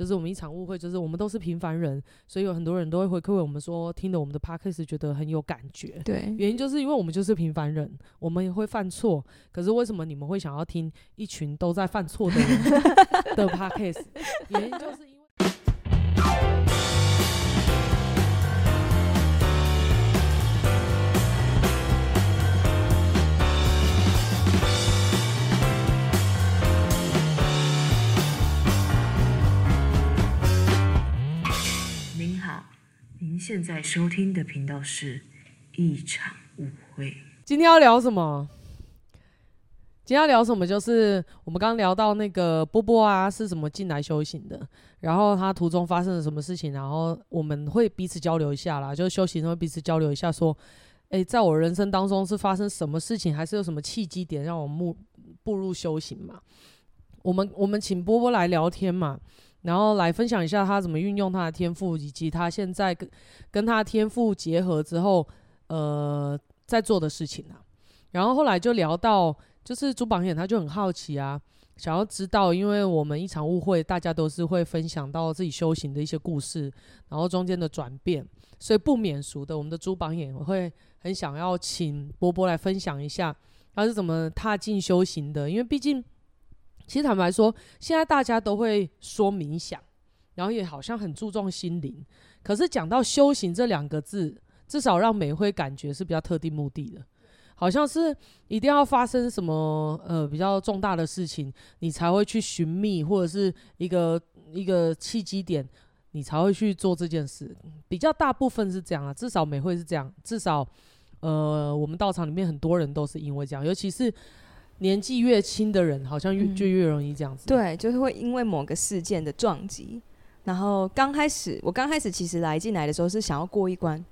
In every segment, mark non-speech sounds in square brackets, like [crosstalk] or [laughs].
就是我们一场误会，就是我们都是平凡人，所以有很多人都会回馈我们说，听了我们的 podcast 觉得很有感觉。对，原因就是因为我们就是平凡人，我们也会犯错。可是为什么你们会想要听一群都在犯错的人 [laughs] 的 podcast？原因就是您好，您。现在收听的频道是一场误会。今天要聊什么？今天要聊什么？就是我们刚刚聊到那个波波啊，是怎么进来修行的，然后他途中发生了什么事情，然后我们会彼此交流一下啦，就是修行会彼此交流一下，说，诶，在我人生当中是发生什么事情，还是有什么契机点让我们步入修行嘛？我们我们请波波来聊天嘛。然后来分享一下他怎么运用他的天赋，以及他现在跟跟他天赋结合之后，呃，在做的事情啊。然后后来就聊到，就是朱榜眼他就很好奇啊，想要知道，因为我们一场误会，大家都是会分享到自己修行的一些故事，然后中间的转变，所以不免俗的，我们的朱榜眼我会很想要请波波来分享一下他是怎么踏进修行的，因为毕竟。其实坦白说，现在大家都会说冥想，然后也好像很注重心灵。可是讲到修行这两个字，至少让美会感觉是比较特定目的的，好像是一定要发生什么呃比较重大的事情，你才会去寻觅，或者是一个一个契机点，你才会去做这件事。比较大部分是这样啊，至少美会是这样。至少呃，我们道场里面很多人都是因为这样，尤其是。年纪越轻的人，好像越就越容易这样子。嗯。对，就是会因为某个事件的撞击，然后刚开始，我刚开始其实来进来的时候是想要过一关，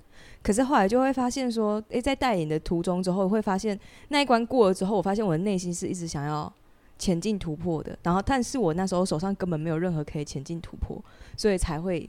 可是后来就会发现说，诶，在带领的途中之后，会发现那一关过了之后，我发现我的内心是一直想要前进突破的。然后，但是我那时候手上根本没有任何可以前进突破，所以才会，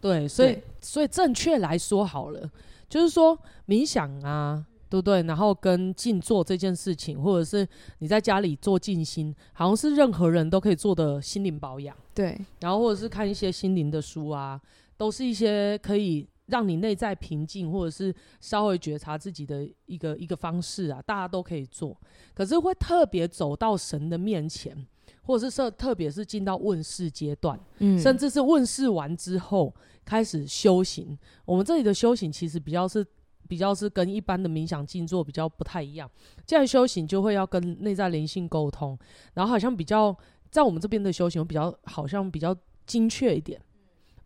对，所以所以正确来说好了，就是说冥想啊。对不对？然后跟静坐这件事情，或者是你在家里做静心，好像是任何人都可以做的心灵保养。对，然后或者是看一些心灵的书啊，都是一些可以让你内在平静，或者是稍微觉察自己的一个一个方式啊，大家都可以做。可是会特别走到神的面前，或者是说特别是进到问世阶段，嗯，甚至是问世完之后开始修行。我们这里的修行其实比较是。比较是跟一般的冥想静坐比较不太一样，这样修行就会要跟内在灵性沟通，然后好像比较在我们这边的修行比较好像比较精确一点，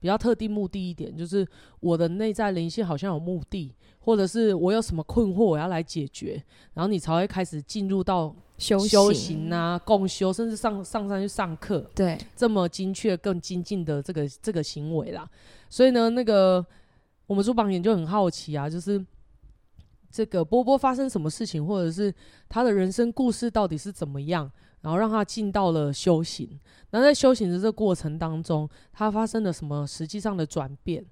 比较特定目的一点，就是我的内在灵性好像有目的，或者是我有什么困惑我要来解决，然后你才会开始进入到修修行啊、共修，甚至上上山去上课，对，这么精确、更精进的这个这个行为啦。所以呢，那个。我们做榜眼就很好奇啊，就是这个波波发生什么事情，或者是他的人生故事到底是怎么样，然后让他进到了修行。那在修行的这个过程当中，他发生了什么实际上的转变？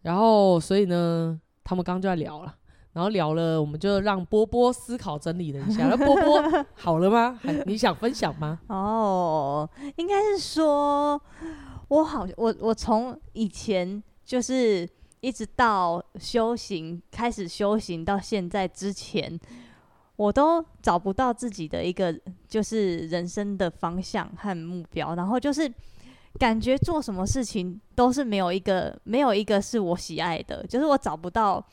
然后，所以呢，他们刚刚就在聊了，然后聊了，我们就让波波思考整理了一下。那波波 [laughs] 好了吗？还你想分享吗？哦，应该是说，我好，我我从以前就是。一直到修行开始修行到现在之前，我都找不到自己的一个就是人生的方向和目标，然后就是感觉做什么事情都是没有一个没有一个是我喜爱的，就是我找不到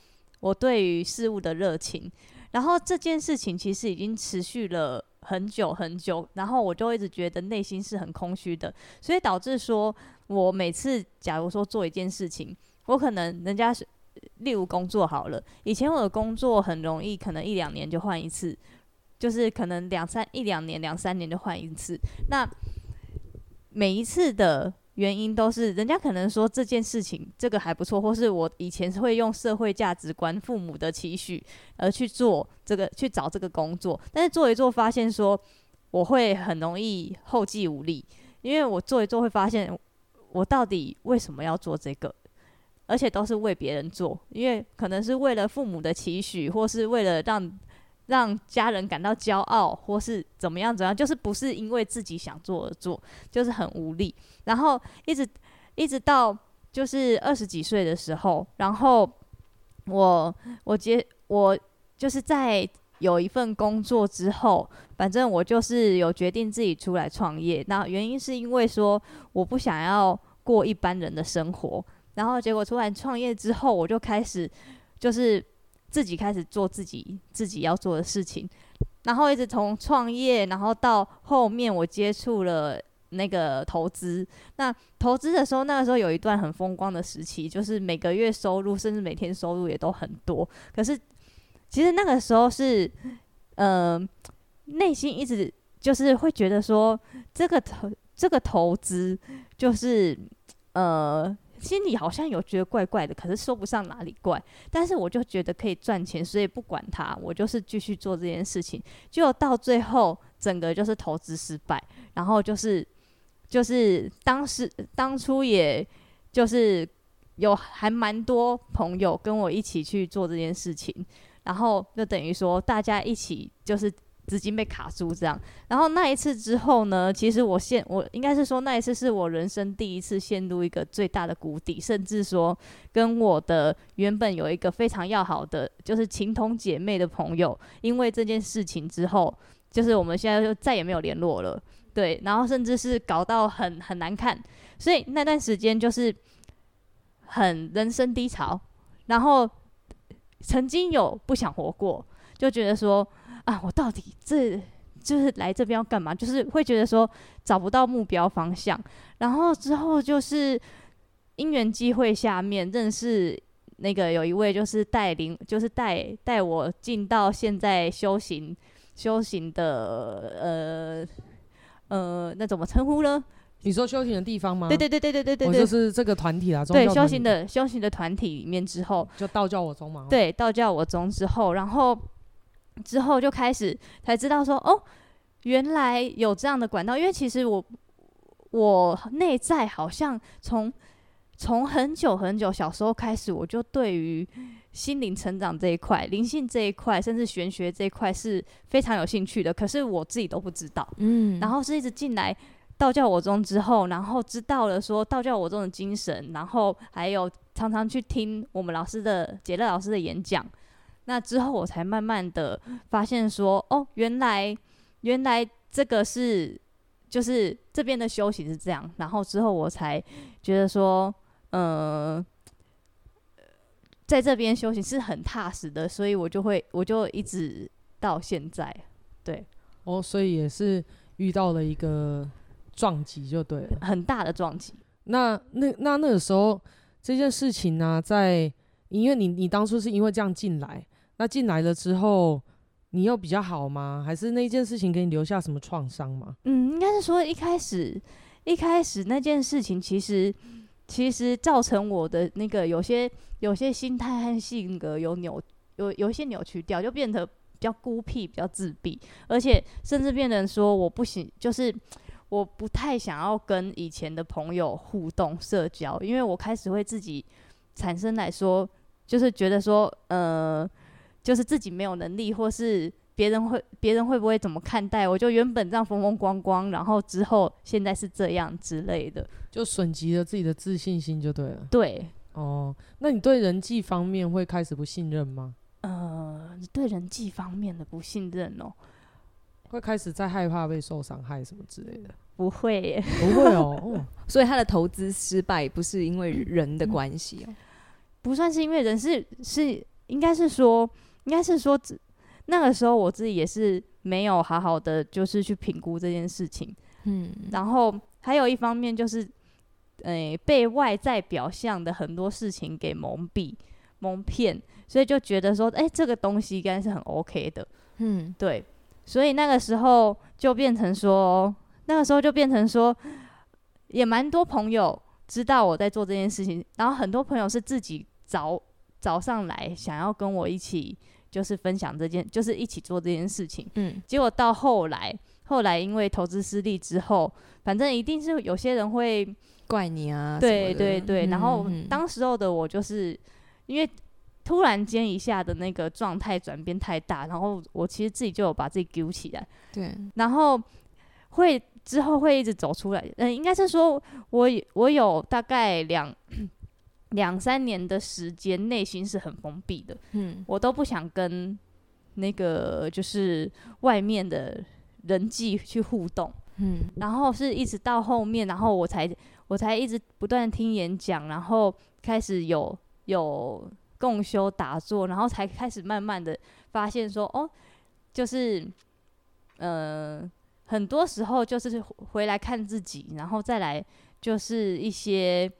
我对于事物的热情，然后这件事情其实已经持续了很久很久，然后我就一直觉得内心是很空虚的，所以导致说我每次假如说做一件事情。我可能人家是，例如工作好了，以前我的工作很容易，可能一两年就换一次，就是可能两三一两年两三年就换一次。那每一次的原因都是人家可能说这件事情这个还不错，或是我以前是会用社会价值观、父母的期许而去做这个去找这个工作，但是做一做发现说我会很容易后继无力，因为我做一做会发现我到底为什么要做这个。而且都是为别人做，因为可能是为了父母的期许，或是为了让让家人感到骄傲，或是怎么样怎样，就是不是因为自己想做而做，就是很无力。然后一直一直到就是二十几岁的时候，然后我我结我就是在有一份工作之后，反正我就是有决定自己出来创业。那原因是因为说我不想要过一般人的生活，然后结果出来创业之后，我就开始就是。自己开始做自己自己要做的事情，然后一直从创业，然后到后面我接触了那个投资。那投资的时候，那个时候有一段很风光的时期，就是每个月收入甚至每天收入也都很多。可是其实那个时候是，呃，内心一直就是会觉得说，这个投这个投资就是呃。心里好像有觉得怪怪的，可是说不上哪里怪。但是我就觉得可以赚钱，所以不管它，我就是继续做这件事情。就到最后，整个就是投资失败，然后就是就是当时当初也就是有还蛮多朋友跟我一起去做这件事情，然后就等于说大家一起就是。资金被卡住，这样。然后那一次之后呢，其实我陷，我应该是说那一次是我人生第一次陷入一个最大的谷底，甚至说跟我的原本有一个非常要好的，就是情同姐妹的朋友，因为这件事情之后，就是我们现在就再也没有联络了。对，然后甚至是搞到很很难看，所以那段时间就是很人生低潮，然后曾经有不想活过，就觉得说。啊，我到底这就是来这边要干嘛？就是会觉得说找不到目标方向，然后之后就是因缘机会下面认识那个有一位就是带领，就是带带我进到现在修行修行的呃呃，那怎么称呼呢？你说修行的地方吗？对对对对对对对，我就是这个团体啊，对修行的修行的团体里面之后，就道教我宗嘛。对，道教我宗之后，然后。之后就开始才知道说哦，原来有这样的管道。因为其实我我内在好像从从很久很久小时候开始，我就对于心灵成长这一块、灵性这一块，甚至玄学这一块是非常有兴趣的。可是我自己都不知道。嗯。然后是一直进来道教我宗之后，然后知道了说道教我宗的精神，然后还有常常去听我们老师的杰乐老师的演讲。那之后，我才慢慢的发现说，哦，原来，原来这个是，就是这边的修行是这样。然后之后，我才觉得说，嗯、呃，在这边修行是很踏实的，所以我就会，我就一直到现在，对。哦，所以也是遇到了一个撞击，就对了，很大的撞击。那那那那个时候，这件事情呢、啊，在因为你你当初是因为这样进来。那进来了之后，你又比较好吗？还是那件事情给你留下什么创伤吗？嗯，应该是说一开始，一开始那件事情其实其实造成我的那个有些有些心态和性格有扭有有一些扭曲掉，就变得比较孤僻、比较自闭，而且甚至变成说我不行，就是我不太想要跟以前的朋友互动社交，因为我开始会自己产生来说，就是觉得说，呃。就是自己没有能力，或是别人会别人会不会怎么看待？我就原本这样风风光光，然后之后现在是这样之类的，就损及了自己的自信心，就对了。对，哦，那你对人际方面会开始不信任吗？呃，对人际方面的不信任哦，会开始在害怕被受伤害什么之类的？[laughs] 不会耶，不会哦。哦，[laughs] 所以他的投资失败不是因为人的关系哦，嗯，不算是因为人，是是应该是说。应该是说，那个时候我自己也是没有好好的，就是去评估这件事情。嗯，然后还有一方面就是，诶、欸，被外在表象的很多事情给蒙蔽、蒙骗，所以就觉得说，哎、欸，这个东西应该是很 OK 的。嗯，对，所以那个时候就变成说，那个时候就变成说，也蛮多朋友知道我在做这件事情，然后很多朋友是自己找。找上来想要跟我一起，就是分享这件，就是一起做这件事情。嗯，结果到后来，后来因为投资失利之后，反正一定是有些人会怪你啊。对对对，然后当时候的我就是因为突然间一下的那个状态转变太大，然后我其实自己就有把自己揪起来，对，然后会之后会一直走出来。嗯、呃，应该是说我我有大概两两三年的时间，内心是很封闭的，嗯，我都不想跟那个就是外面的人际去互动，嗯，然后是一直到后面，然后我才我才一直不断听演讲，然后开始有有共修打坐，然后才开始慢慢的发现说，哦，就是，呃，很多时候就是回来看自己，然后再来就是一些，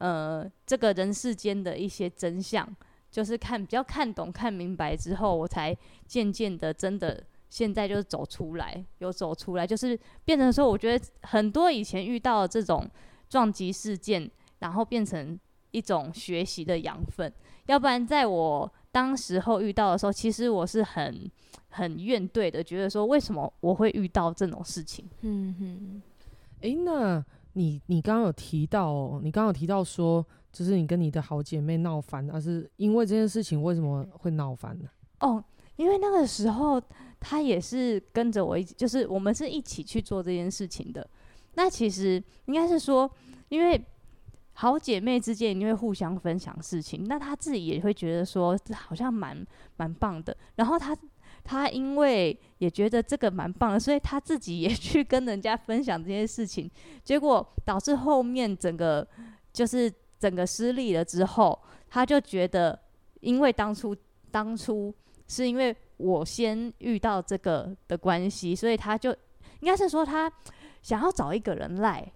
呃，这个人世间的一些真相，就是看比较看懂、看明白之后，我才渐渐的真的现在就是走出来，有走出来，就是变成说，我觉得很多以前遇到这种撞击事件，然后变成一种学习的养分。要不然，在我当时候遇到的时候，其实我是很很怨怼的，觉得说为什么我会遇到这种事情。嗯哼，诶，那你你刚刚有提到哦，你刚刚有提到说，就是你跟你的好姐妹闹翻，而是因为这件事情为什么会闹翻呢？哦，因为那个时候她也是跟着我一起，就是我们是一起去做这件事情的。那其实应该是说，因为。好姐妹之间因为互相分享事情，那她自己也会觉得说这好像蛮蛮棒的。然后她她因为也觉得这个蛮棒的，所以他自己也 [laughs] 去跟人家分享这些事情，结果导致后面整个就是整个失利了之后，他就觉得因为当初当初是因为我先遇到这个的关系，所以他就应该是说他想要找一个人赖。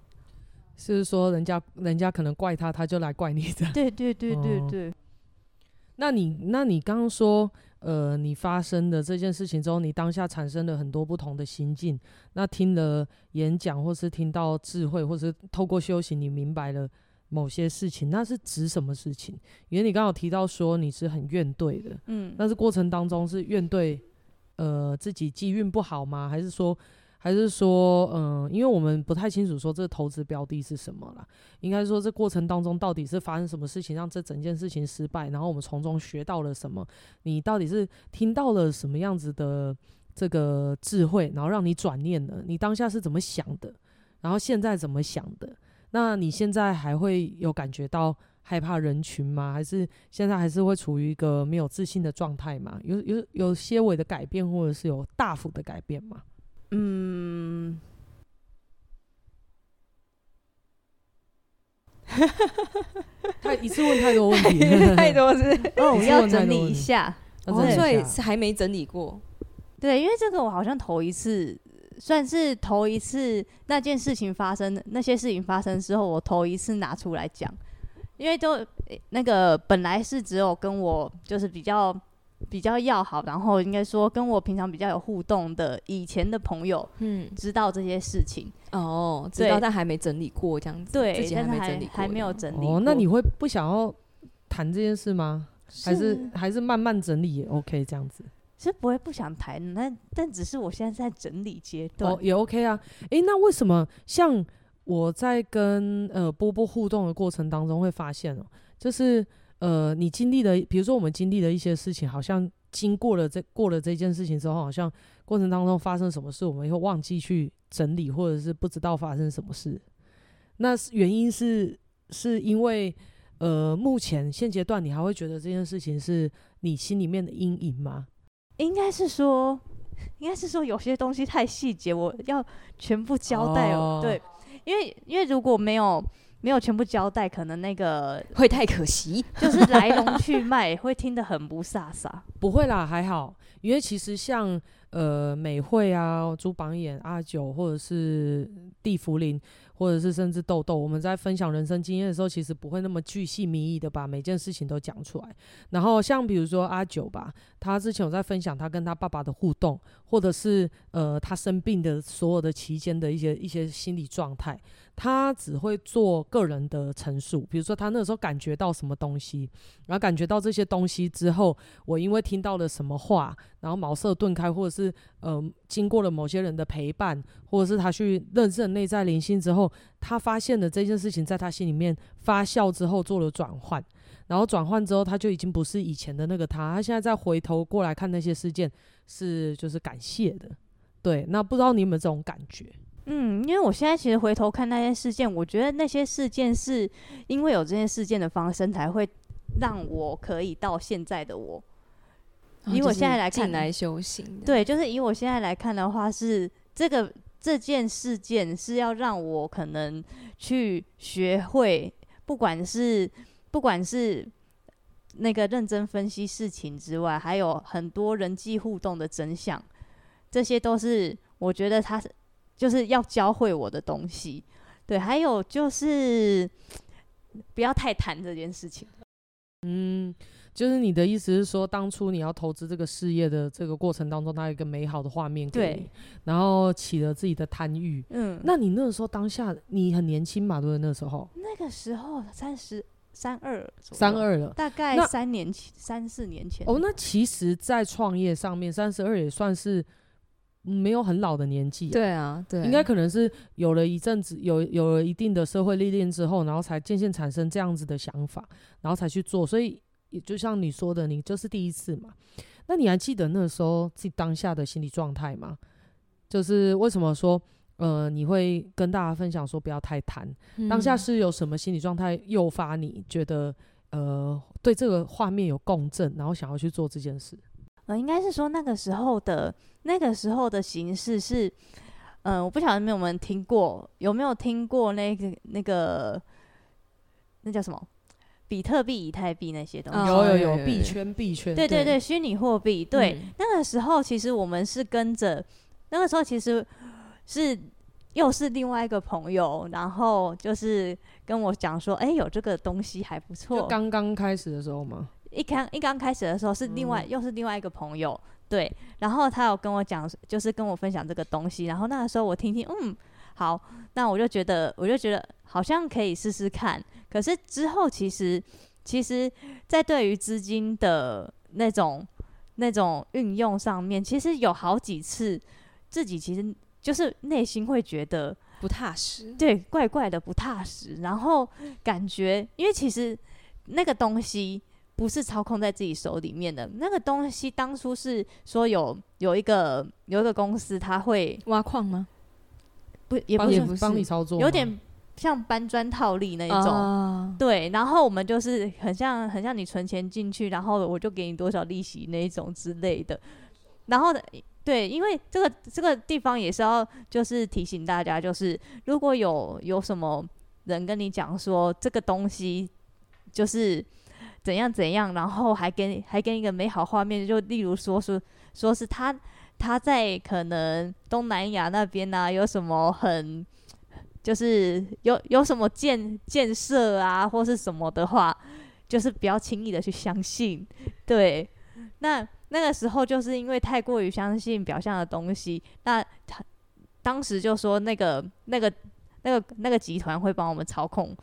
是说人家人家可能怪他，他就来怪你的。对对对对对。哦、那你那你刚刚说，呃，你发生的这件事情之后，你当下产生了很多不同的心境。那听了演讲，或是听到智慧，或是透过修行，你明白了某些事情，那是指什么事情？因为你刚好提到说你是很怨对的，嗯，但是过程当中是怨对，呃，自己机运不好吗？还是说？还是说，嗯，因为我们不太清楚说这投资标的是什么啦，应该说这过程当中到底是发生什么事情让这整件事情失败，然后我们从中学到了什么？你到底是听到了什么样子的这个智慧，然后让你转念的？你当下是怎么想的？然后现在怎么想的？那你现在还会有感觉到害怕人群吗？还是现在还是会处于一个没有自信的状态吗？有有有些微的改变，或者是有大幅的改变吗？嗯，[laughs] 他一次问太多问题，[laughs] 太多是 [laughs] 哦，我要整理一下，哦，所以是还没整理过。对，因为这个我好像头一次，算是头一次那件事情发生，那些事情发生之后，我头一次拿出来讲，因为都那个本来是只有跟我就是比较。比较要好，然后应该说跟我平常比较有互动的以前的朋友，嗯，知道这些事情哦，知道但还没整理过这样子，对，自己还没整理过，还没有整理过。哦，那你会不想要谈这件事吗？还是还是慢慢整理也 OK 这样子？其实不会不想谈，那但只是我现在在整理阶段，哦，也 OK 啊。诶，那为什么像我在跟呃波波互动的过程当中会发现哦，就是。呃，你经历的，比如说我们经历的一些事情，好像经过了这过了这件事情之后，好像过程当中发生什么事，我们会忘记去整理，或者是不知道发生什么事。那原因是是因为，呃，目前现阶段你还会觉得这件事情是你心里面的阴影吗？应该是说，应该是说有些东西太细节，我要全部交代。哦，对，因为因为如果没有。没有全部交代，可能那个会太可惜，[laughs] 就是来龙去脉会听得很不飒飒。[laughs] 不会啦，还好，因为其实像呃美惠啊、朱榜眼、阿九，或者是地茯苓，或者是甚至豆豆，我们在分享人生经验的时候，其实不会那么巨细靡遗的把每件事情都讲出来。然后像比如说阿九吧，他之前有在分享他跟他爸爸的互动，或者是呃他生病的所有的期间的一些一些心理状态。他只会做个人的陈述，比如说他那时候感觉到什么东西，然后感觉到这些东西之后，我因为听到了什么话，然后茅塞顿开，或者是呃经过了某些人的陪伴，或者是他去认识内在灵性之后，他发现了这件事情在他心里面发酵之后做了转换，然后转换之后他就已经不是以前的那个他，他现在再回头过来看那些事件是就是感谢的，对，那不知道你有没有这种感觉？嗯，因为我现在其实回头看那些事件，我觉得那些事件是因为有这些事件的发生，才会让我可以到现在的我。以我现在来看，来修行，对，就是以我现在来看的话，是这个这件事件是要让我可能去学会，不管是不管是那个认真分析事情之外，还有很多人际互动的真相，这些都是我觉得他是。就是要教会我的东西，对，还有就是不要太谈这件事情。嗯，就是你的意思是说，当初你要投资这个事业的这个过程当中，他有一个美好的画面给你，对，然后起了自己的贪欲。嗯，那你那个时候当下你很年轻嘛，对不对？那个时候，那个时候三十三二，三二了，大概三年前，三四年前。哦，那其实，在创业上面，三十二也算是。没有很老的年纪，对啊，对，应该可能是有了一阵子，有有了一定的社会历练之后，然后才渐渐产生这样子的想法，然后才去做。所以，也就像你说的，你就是第一次嘛。那你还记得那时候自己当下的心理状态吗？就是为什么说，呃，你会跟大家分享说不要太贪？嗯、当下是有什么心理状态诱发你觉得，呃，对这个画面有共振，然后想要去做这件事？呃，应该是说那个时候的那个时候的形式是，嗯、呃，我不晓得你们有没有听过，有没有听过那个那个那叫什么比特币、以太币那些东西？有有有，币圈币圈，对对对，虚拟货币。对，嗯、那个时候其实我们是跟着，那个时候其实是又是另外一个朋友，然后就是跟我讲说，哎、欸，有这个东西还不错。刚刚开始的时候吗？一刚一刚开始的时候是另外、嗯、又是另外一个朋友，对，然后他有跟我讲，就是跟我分享这个东西，然后那个时候我听听，嗯，好，那我就觉得我就觉得好像可以试试看。可是之后其实其实，在对于资金的那种那种运用上面，其实有好几次自己其实就是内心会觉得不踏实，对，怪怪的不踏实，然后感觉因为其实那个东西。不是操控在自己手里面的那个东西，当初是说有有一个有一个公司，他会挖矿吗？不，也不是帮你操作，有点像搬砖套利那一种。哦、对，然后我们就是很像很像你存钱进去，然后我就给你多少利息那一种之类的。然后对，因为这个这个地方也是要就是提醒大家，就是如果有有什么人跟你讲说这个东西就是。怎样怎样，然后还跟还跟一个美好画面，就例如说说说是他他在可能东南亚那边呢、啊，有什么很就是有有什么建建设啊，或是什么的话，就是不要轻易的去相信。对，那那个时候就是因为太过于相信表象的东西，那他当时就说那个那个那个那个集团会帮我们操控。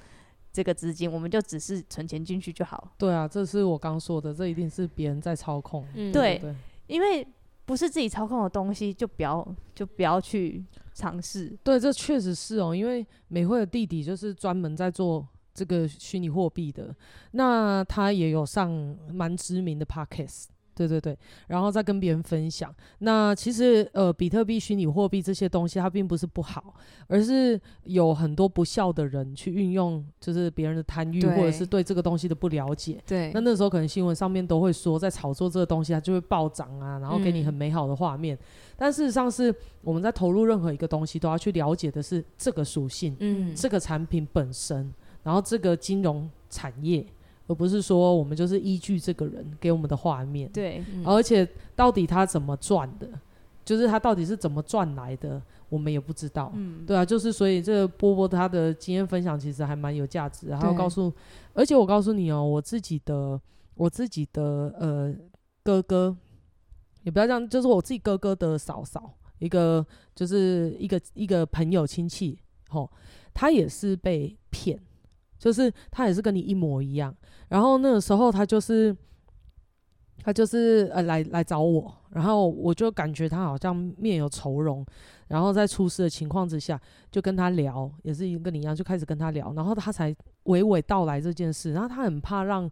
这个资金，我们就只是存钱进去就好。对啊，这是我刚说的，这一定是别人在操控。嗯，对，对，因为不是自己操控的东西，就不要就不要去尝试。对，这确实是哦，因为美惠的弟弟就是专门在做这个虚拟货币的，那他也有上蛮知名的 Podcast。对对对，然后再跟别人分享。那其实呃，比特币、虚拟货币这些东西，它并不是不好，而是有很多不孝的人去运用，就是别人的贪欲，或者是对这个东西的不了解。对。那那时候可能新闻上面都会说，在炒作这个东西，它就会暴涨啊，然后给你很美好的画面。嗯。但事实上是我们在投入任何一个东西，都要去了解的是这个属性，嗯，这个产品本身，然后这个金融产业。而不是说我们就是依据这个人给我们的画面，对，嗯、而且到底他怎么赚的，就是他到底是怎么赚来的，我们也不知道，嗯，对啊，就是所以这个波波他的经验分享其实还蛮有价值，然后告诉，而且我告诉你哦，我自己的我自己的呃哥哥，也不要这样，就是我自己哥哥的嫂嫂，一个就是一个一个朋友亲戚，吼，他也是被骗，就是他也是跟你一模一样。然后那个时候他就是他就是呃来来找我，然后我就感觉他好像面有愁容，然后在出事的情况之下就跟他聊，也是跟你一样就开始跟他聊，然后他才娓娓道来这件事，然后他很怕让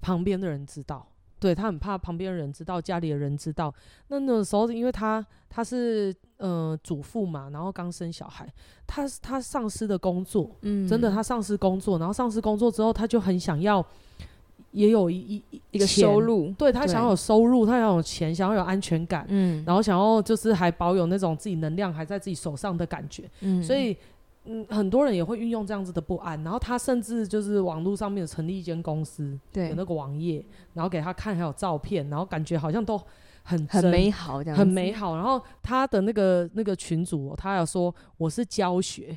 旁边的人知道。对，他很怕旁边人知道，家里的人知道。那那个时候，因为他他是呃主妇嘛，然后刚生小孩，他他丧失的工作，嗯，真的他丧失工作，然后丧失工作之后，他就很想要也有一一一个收入，对，他想要有收入，他想要有钱，想要有安全感，嗯，然后想要就是还保有那种自己能量还在自己手上的感觉，嗯，所以。嗯，很多人也会运用这样子的不安，然后他甚至就是网络上面成立一间公司，对，有那个网页，然后给他看还有照片，然后感觉好像都很很美好这样，很美好。然后他的那个那个群主，他有说我是教学，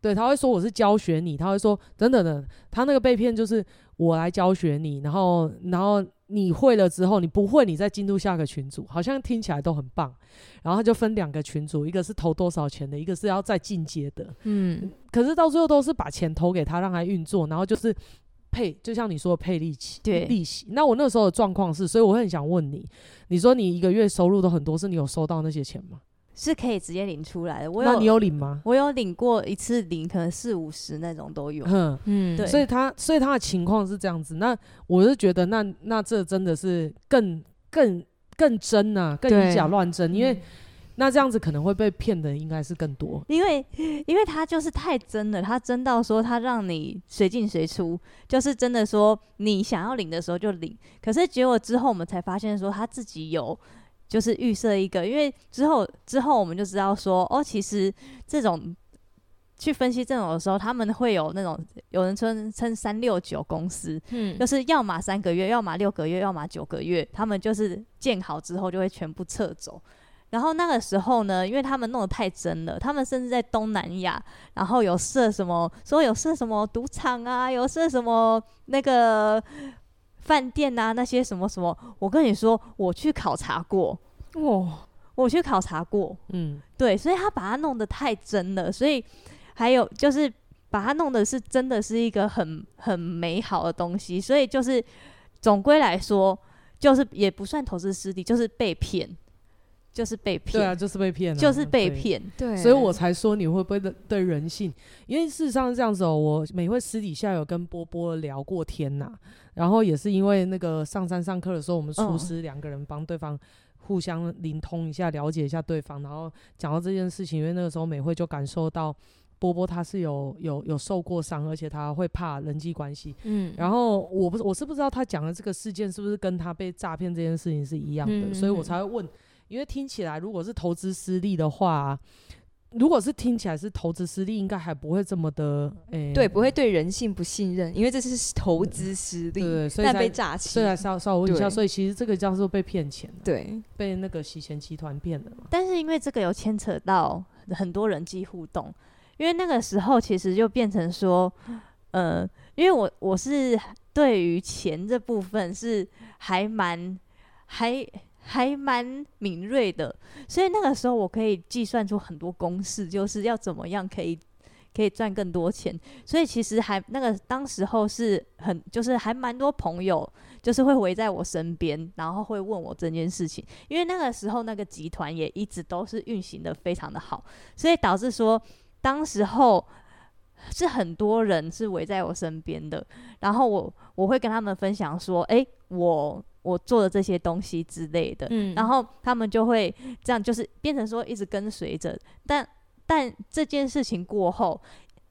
对，他会说我是教学你，他会说等等的，他那个被骗就是我来教学你，然后然后。你会了之后，你不会，你再进入下个群组，好像听起来都很棒。然后他就分两个群组，一个是投多少钱的，一个是要再进阶的。嗯，可是到最后都是把钱投给他，让他运作，然后就是配，就像你说的配利息，对，利息。那我那时候的状况是，所以我很想问你，你说你一个月收入都很多，是你有收到那些钱吗？是可以直接领出来的。我有，那你有领吗？我有领过一次领，可能四五十那种都有。嗯嗯，对。所以他，所以他的情况是这样子。那我是觉得那，那那这真的是更更更真呐、啊，更以假乱真。因为、嗯、那这样子可能会被骗的应该是更多。因为因为他就是太真了，他真到说他让你随进随出，就是真的说你想要领的时候就领。可是结果之后我们才发现说他自己有。就是预设一个，因为之后之后我们就知道说，哦，其实这种去分析这种的时候，他们会有那种有人称称三六九公司，嗯，就是要么三个月，要么六个月，要么九个月，他们就是建好之后就会全部撤走。然后那个时候呢，因为他们弄得太真了，他们甚至在东南亚，然后有设什么，说有设什么赌场啊，有设什么那个。饭店啊，那些什么什么，我跟你说，我去考察过，哦，我去考察过，嗯，对，所以他把它弄得太真了，所以还有就是把它弄的是真的是一个很很美好的东西，所以就是总归来说，就是也不算投资失利，就是被骗。就是被骗，对啊，就是被骗，就是被骗，对，所以我才说你会不会对人性？因为事实上是这样子哦，我每回私底下有跟波波聊过天呐，然后也是因为那个上山上课的时候，我们厨师两个人帮对方互相灵通一下，了解一下对方，然后讲到这件事情，因为那个时候美惠就感受到波波他是有有有受过伤，而且他会怕人际关系，嗯，然后我不我是不知道他讲的这个事件是不是跟他被诈骗这件事情是一样的，所以我才会问。因为听起来，如果是投资失利的话，如果是听起来是投资失利，应该还不会这么的，诶、欸，对，不会对人性不信任，因为这是投资失利，对，所以被诈欺。对，稍稍微问一下，所以其实这个叫做被骗钱，对，被那个洗钱集团骗了。但是因为这个有牵扯到很多人际互动，因为那个时候其实就变成说，呃，因为我我是对于钱这部分是还蛮还。还蛮敏锐的，所以那个时候我可以计算出很多公式，就是要怎么样可以可以赚更多钱。所以其实还那个当时候是很就是还蛮多朋友就是会围在我身边，然后会问我这件事情。因为那个时候那个集团也一直都是运行得非常的好，所以导致说当时候是很多人是围在我身边的，然后我我会跟他们分享说，诶，我。我做的这些东西之类的，嗯，然后他们就会这样，就是变成说一直跟随着。但但这件事情过后，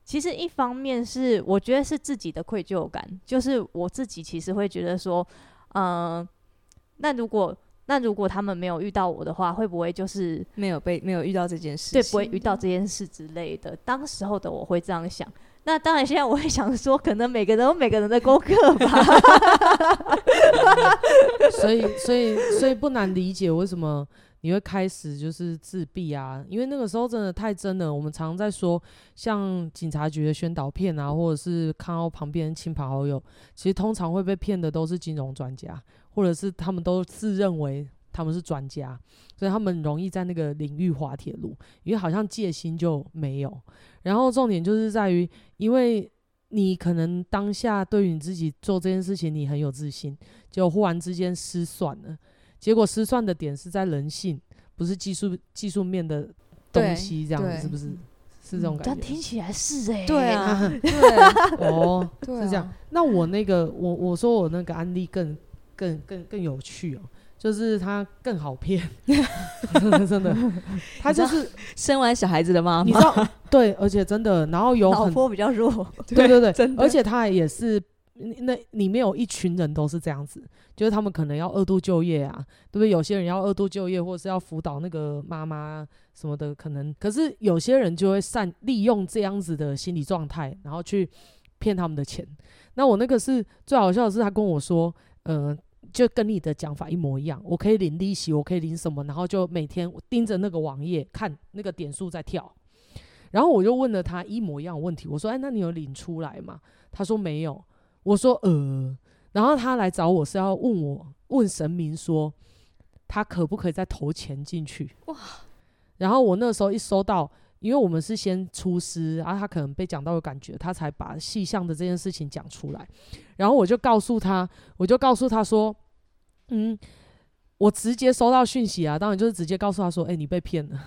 其实一方面是我觉得是自己的愧疚感，就是我自己其实会觉得说，嗯、呃，那如果那如果他们没有遇到我的话，会不会就是没有被没有遇到这件事？对，不会遇到这件事之类的。当时候的我会这样想。那当然，现在我会想说，可能每个人有每个人的功课吧。[laughs] 所以，所以，所以不难理解为什么你会开始就是自闭啊？因为那个时候真的太真了。我们常常在说，像警察局的宣导片啊，或者是看到旁边亲朋好友，其实通常会被骗的都是金融专家，或者是他们都自认为。他们是专家，所以他们容易在那个领域滑铁卢，因为好像戒心就没有。然后重点就是在于，因为你可能当下对于你自己做这件事情你很有自信，结果忽然之间失算了，结果失算的点是在人性，不是技术技术面的东西，这样子是不是？是这种感觉？但听起来是哎、欸，对啊，[laughs] 对哦，对啊是这样。那我那个，我我说我那个案例更更更更有趣哦，就是他更好骗，[laughs] 真的，他就是生完小孩子的妈妈，你知道，对，而且真的，然后有很老婆比较弱，对对对，真的而且他也是。那里面有一群人都是这样子，就是他们可能要二度就业啊，对不对？有些人要二度就业，或者是要辅导那个妈妈什么的，可能。可是有些人就会善利用这样子的心理状态，然后去骗他们的钱。那我那个是最好笑的是，他跟我说，呃，就跟你的讲法一模一样，我可以领利息，我可以领什么，然后就每天盯着那个网页看那个点数在跳。然后我就问了他一模一样的问题，我说，哎，那你有领出来吗？他说没有。我说呃，然后他来找我是要问我问神明说，他可不可以再投钱进去？哇！然后我那时候一收到，因为我们是先出师，然后他可能被讲到有感觉，他才把细项的这件事情讲出来。然后我就告诉他，我就告诉他说，嗯，我直接收到讯息啊，当然就是直接告诉他说，哎，你被骗了，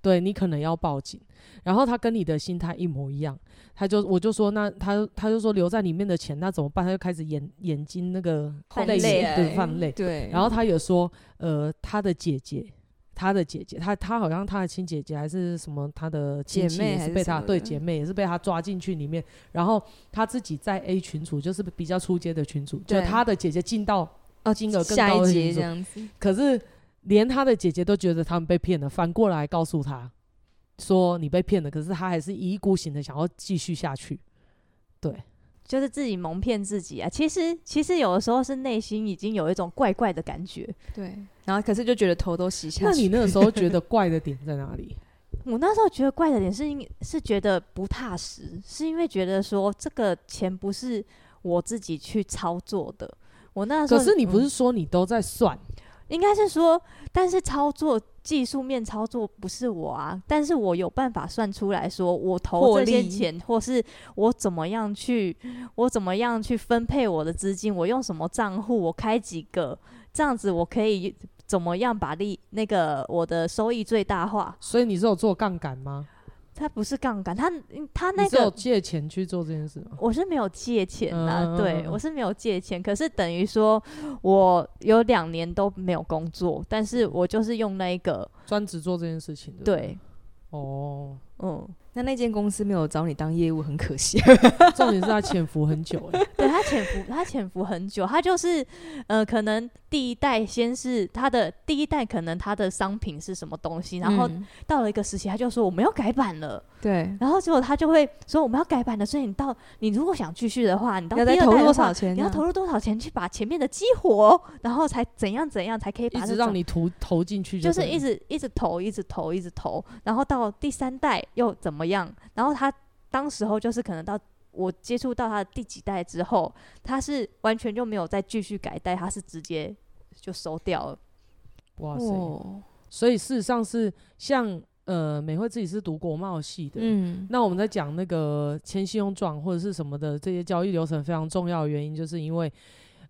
对，你可能要报警。然后他跟你的心态一模一样。他就我就说，那他他就说留在里面的钱那怎么办？他就开始眼眼睛那个泛泪，对，泛泪。对。然后他也说，呃，他的姐姐，他的姐姐，他他好像他的亲姐姐还是什么，他的姐妹也是被他对姐妹也是被他抓进去里面。然后他自己在 A 群组，就是比较出街的群组，就他的姐姐进到金额更高的群组，这样子。可是连他的姐姐都觉得他们被骗了，反过来告诉他。说你被骗了，可是他还是一意孤行的想要继续下去，对，就是自己蒙骗自己啊。其实，其实有的时候是内心已经有一种怪怪的感觉，对。然后，可是就觉得头都洗下去。那你那个时候觉得怪的点在哪里？[laughs] 我那时候觉得怪的点是因是觉得不踏实，是因为觉得说这个钱不是我自己去操作的。我那时候，可是你不是说你都在算？嗯应该是说，但是操作技术面操作不是我啊，但是我有办法算出来说，我投这些钱，或是我怎么样去，我怎么样去分配我的资金，我用什么账户，我开几个，这样子我可以怎么样把利那个我的收益最大化。所以你是有做杠杆吗？他不是杠杆，他他那个借钱去做这件事吗？我是没有借钱啊，嗯、对我是没有借钱，可是等于说我有两年都没有工作，但是我就是用那个专职做这件事情的。对，哦，嗯。那那间公司没有找你当业务，很可惜。[laughs] 重点是他潜伏很久，哎，[laughs] 对他潜伏，他潜伏很久，他就是，呃，可能第一代先是他的第一代，可能他的商品是什么东西，然后到了一个时期，他就说我们要改版了，对，然后结果他就会说我们要改版了，所以你到你如果想继续的话，你到第二代要投入多少钱？你要投入多少钱去把前面的激活，然后才怎样怎样才可以把一直让你投投进去，就是一直一直投，一直投，一直投，然后到第三代又怎么样？然后他当时候就是可能到我接触到他的第几代之后，他是完全就没有再继续改代，他是直接就收掉了。哇塞！所以事实上是像呃美惠自己是读国贸系的，嗯，那我们在讲那个签信用状或者是什么的这些交易流程非常重要的原因，就是因为。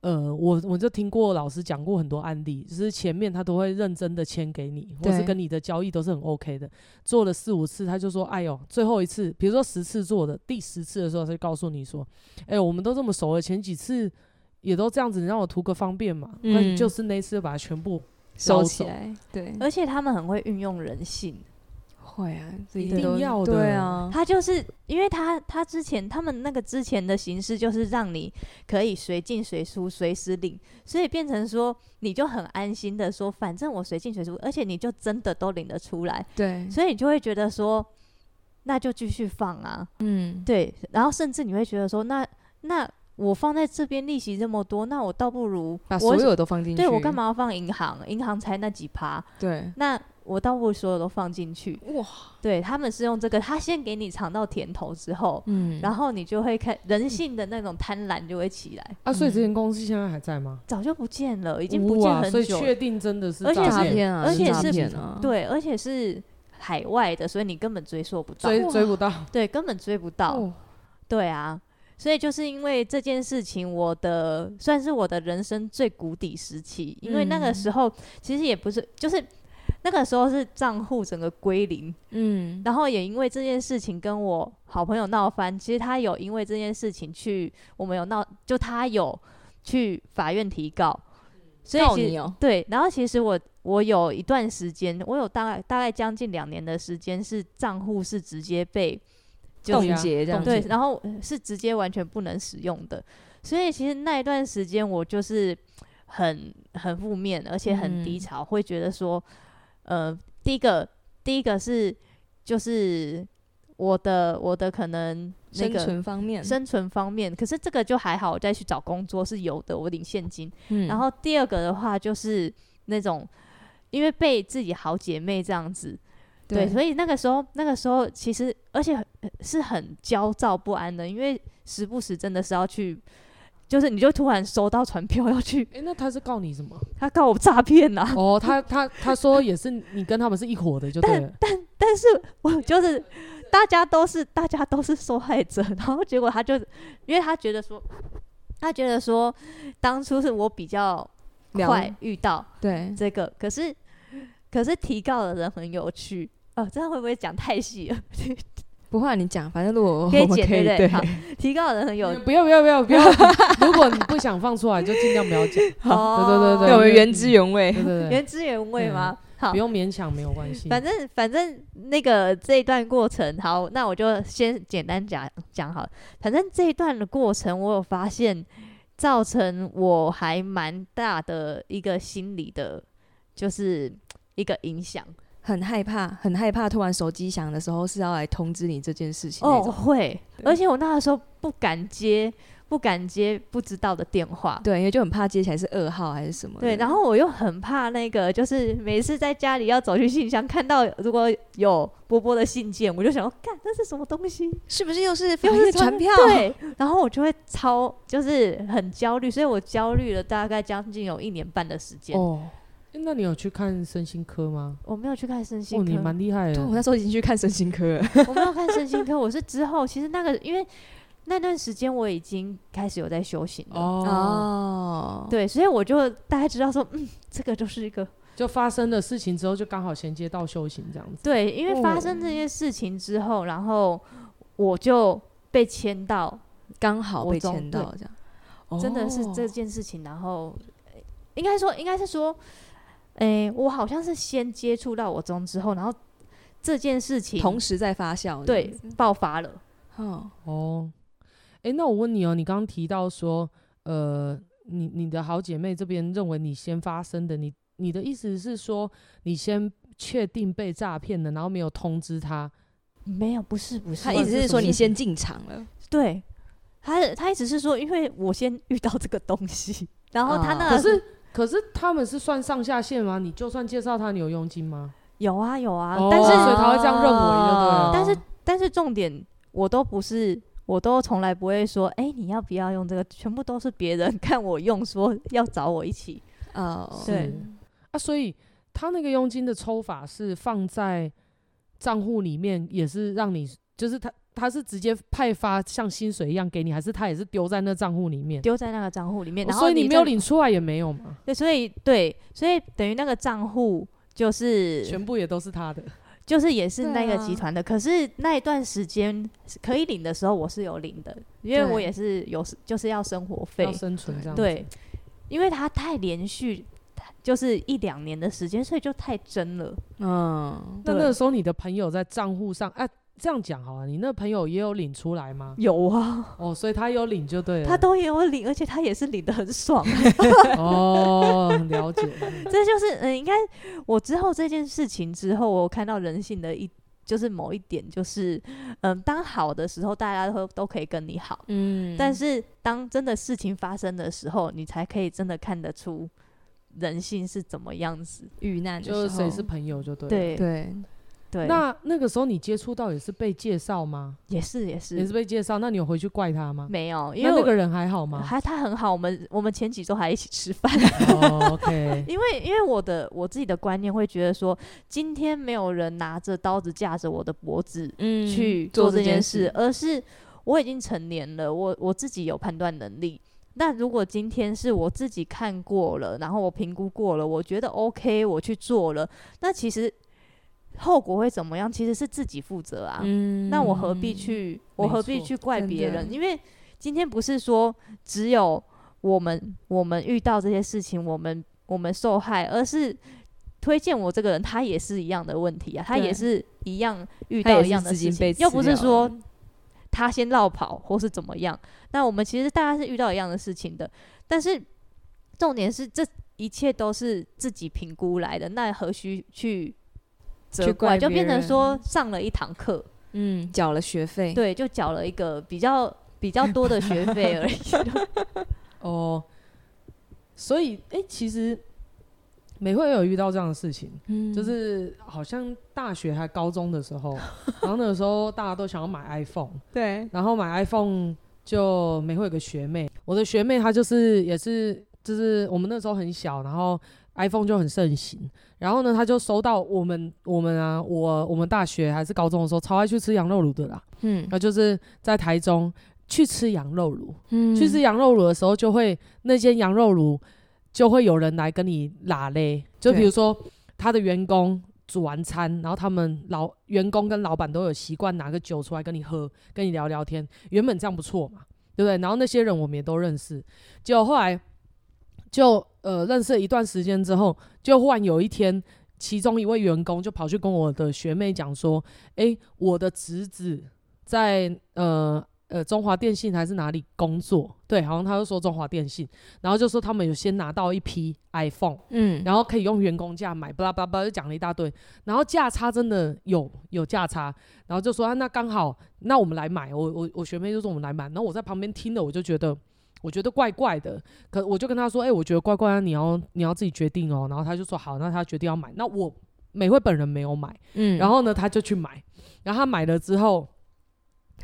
呃，我我就听过老师讲过很多案例，就是前面他都会认真的签给你，或是跟你的交易都是很 OK 的，做了四五次，他就说，哎呦，最后一次，比如说十次做的，第十次的时候，他就告诉你说，哎，我们都这么熟了，前几次也都这样子，你让我图个方便嘛，那、嗯、就是那次把它全部收起来，对，而且他们很会运用人性。会啊，一定要的。对啊，他就是因为他他之前他们那个之前的形式就是让你可以随进随出，随时领，所以变成说你就很安心的说，反正我随进随出，而且你就真的都领得出来。对，所以你就会觉得说，那就继续放啊。嗯，对。然后甚至你会觉得说，那那我放在这边利息这么多，那我倒不如把所有都放进去。对，我干嘛要放银行？银行才那几趴。对，那。我倒不所有都放进去。哇，对，他们是用这个，他先给你尝到甜头之后，嗯，然后你就会看人性的那种贪婪就会起来。啊，所以这间公司现在还在吗？早就不见了，已经不见哇所以很久了。确定真的是而且是诈骗啊，而且是诈骗啊，对，而且是海外的，所以你根本追溯不到，追追不到。[laughs] 对，根本追不到。哦对啊，所以就是因为这件事情，我的算是我的人生最谷底时期，因为那个时候其实也不是，就是那个时候是账户整个归零，嗯，然后也因为这件事情跟我好朋友闹翻，其实他有因为这件事情去，我们有闹，就他有去法院提告，所以其实、哦。对，然后其实我我有一段时间，我有大概大概将近两年的时间是账户是直接被冻冻结这样子，对，然后呃是直接完全不能使用的，所以其实那一段时间我就是很很负面，而且很低嗯潮，会觉得说，呃，第一个第一个是就是我的我的可能那生个存方面，生存方面，可是这个就还好，我再去找工作是有的，我领现金。嗯然后第二个的话就是那种因为被自己好姐妹这样子。对，所以那个时候，那个时候其实，而且很是很焦躁不安的，因为时不时真的是要去，就是你就突然收到传票要去，哎，那他是告你什么？他告我诈骗呐。哦，他他他说也是你跟他们是一伙的，就对了。但但是我就是大家都是大家都是受害者，[laughs] 然后结果他就，因为他觉得说，他觉得说当初是我比较快遇到对，这个，可是可是提告的人很有趣。哦，这样会不会讲太细了？[laughs] 不会你讲，反正如果可以我可以剪对不对？对，好，提高的人很有 [laughs] 不要不要不要不要！如果你不想放出来，就尽量不要讲。[laughs] 好对对对对我们原汁原味对，对对，原汁原味吗？好不，用勉强，没有关系。反正反正那个这一段过程，好，那我就先简单讲讲好了。反正这一段的过程，我有发现造成我还蛮大的一个心理的，就是一个影响。很害怕，很害怕，突然手机响的时候是要来通知你这件事情哦，会，而且我那个时候不敢接，不敢接不知道的电话。对，因为就很怕接起来是噩耗还是什么。对，然后我又很怕那个，就是每次在家里要走去信箱，看到如果有波波的信件，我就想要，干，那是什么东西？是不是又是法又是院传票？对，然后我就会超，就是很焦虑，所以我焦虑了大概将近有一年半的时间。哦，诶那你有去看身心科吗？我没有去看身心哦，科，你蛮厉害对，的我。那时候已经去看身心科了。[laughs] 我没有看身心科，我是之后，其实那个因为那段时间我已经开始有在修行了，哦，哦，对，所以我就大概知道说，嗯，这个就是一个就发生的事情之后，就刚好衔接到修行这样子。对，因为发生这些事情之后，然后我就被签到，刚好被我中牵到这样。真的是哦这件事情，然后呃应该说应该是说，诶，我好像是先接触到我中之后，然后这件事情同时在发酵。对爆发了。哦，哦，哎，那我问你哦，你刚刚提到说，呃，你你的好姐妹这边认为你先发生的，你你的意思是说，你先确定被诈骗了，然后没有通知他？没有，不是不是，他意思是说你先进场了。对，他他意思是说，因为我先遇到这个东西，然后他哦那个可是可是他们是算上下线吗？你就算介绍他，你有佣金吗？有啊有啊，哦但是所以他会这样认为的对了但是但是重点我都不是，我都从来不会说，哎、你要不要用这个？全部都是别人看我用，说要找我一起。哦，对啊，所以他那个佣金的抽法是放在账户里面，也是让你，就是他他是直接派发像薪水一样给你，还是他也是丢在那账户里面？丢在那个账户里面，哦然后所以你没有领出来也没有嘛，对，所以对，所以等于那个账户就是全部也都是他的。就是也是那个集团的。可是那一段时间可以领的时候，我是有领的，因为我也是有就是要生活要费，生存这样子。对，因为他太连续，就是一两年的时间，所以就太真了。嗯，那那个时候你的朋友在账户上，哎、这样讲好了，你那朋友也有领出来吗？有啊，哦，所以他有领就对了。他都也有领，而且他也是领的很爽。[laughs] 哦，了解。[laughs] 这就是嗯，应该我之后这件事情之后，我看到人性的一就是某一点，就是嗯，当好的时候，大家都都可以跟你好，嗯，但是当真的事情发生的时候，你才可以真的看得出人性是怎么样子，遇难的时候就是谁是朋友就对了。对对，对，那那个时候你接触到也是被介绍吗？也是也是也是被介绍，那你有回去怪他吗？没有，因为那那个人还好吗？还他很好，我们我们前几周还一起吃饭。哦 OK，[laughs] 因为因为我的我自己的观念会觉得说，今天没有人拿着刀子架着我的脖子嗯去做这件事，而是我已经成年了，我我自己有判断能力。那如果今天是我自己看过了，然后我评估过了，我觉得 OK，我去做了，那其实后果会怎么样？其实是自己负责啊。嗯那我何必去？我何必去怪别人？因为今天不是说只有我们我们遇到这些事情，我们我们受害，而是推荐我这个人，他也是一样的问题啊，他也是一样遇到一样的事情，又不是说他先绕跑或是怎么样。那我们其实大家是遇到一样的事情的，但是重点是这一切都是自己评估来的，那何须去责怪就变成说上了一堂课。嗯，缴了学费，对，就缴了一个比较比较多的学费而已。[laughs] 哦，所以哎、欸，其实美惠有遇到这样的事情，嗯就是好像大学还高中的时候，然后那个时候大家都想要买 iPhone，[laughs] 对，然后买 iPhone 就美惠有个学妹，我的学妹她就是也是就是我们那时候很小，然后 iPhone 就很盛行，然后呢，他就收到我们我们啊，我我们大学还是高中的时候超爱去吃羊肉炉的啦，嗯那就是在台中去吃羊肉炉。嗯去吃羊肉炉的时候，就会那间羊肉炉就会有人来跟你拉嘞，就比如说他的员工煮完餐，然后他们老员工跟老板都有习惯拿个酒出来跟你喝，跟你聊聊天。原本这样不错嘛，对不对？然后那些人我们也都认识，结果后来就呃认识了一段时间之后，就忽然有一天，其中一位员工就跑去跟我的学妹讲说：“诶，我的侄子在呃。”呃，中华电信还是哪里工作？对，好像他就说中华电信，然后就说他们有先拿到一批 iPhone，嗯，然后可以用员工价买，巴拉巴拉巴拉就讲了一大堆，然后价差真的有有价差，然后就说啊，那刚好，那我们来买，我我我学妹就说我们来买，然后我在旁边听了，我就觉得我觉得怪怪的，可我就跟他说，哎、欸，我觉得怪怪的，你要你要自己决定哦，然后他就说好，那他决定要买，那我美惠本人没有买，嗯，然后呢，他就去买，然后他买了之后。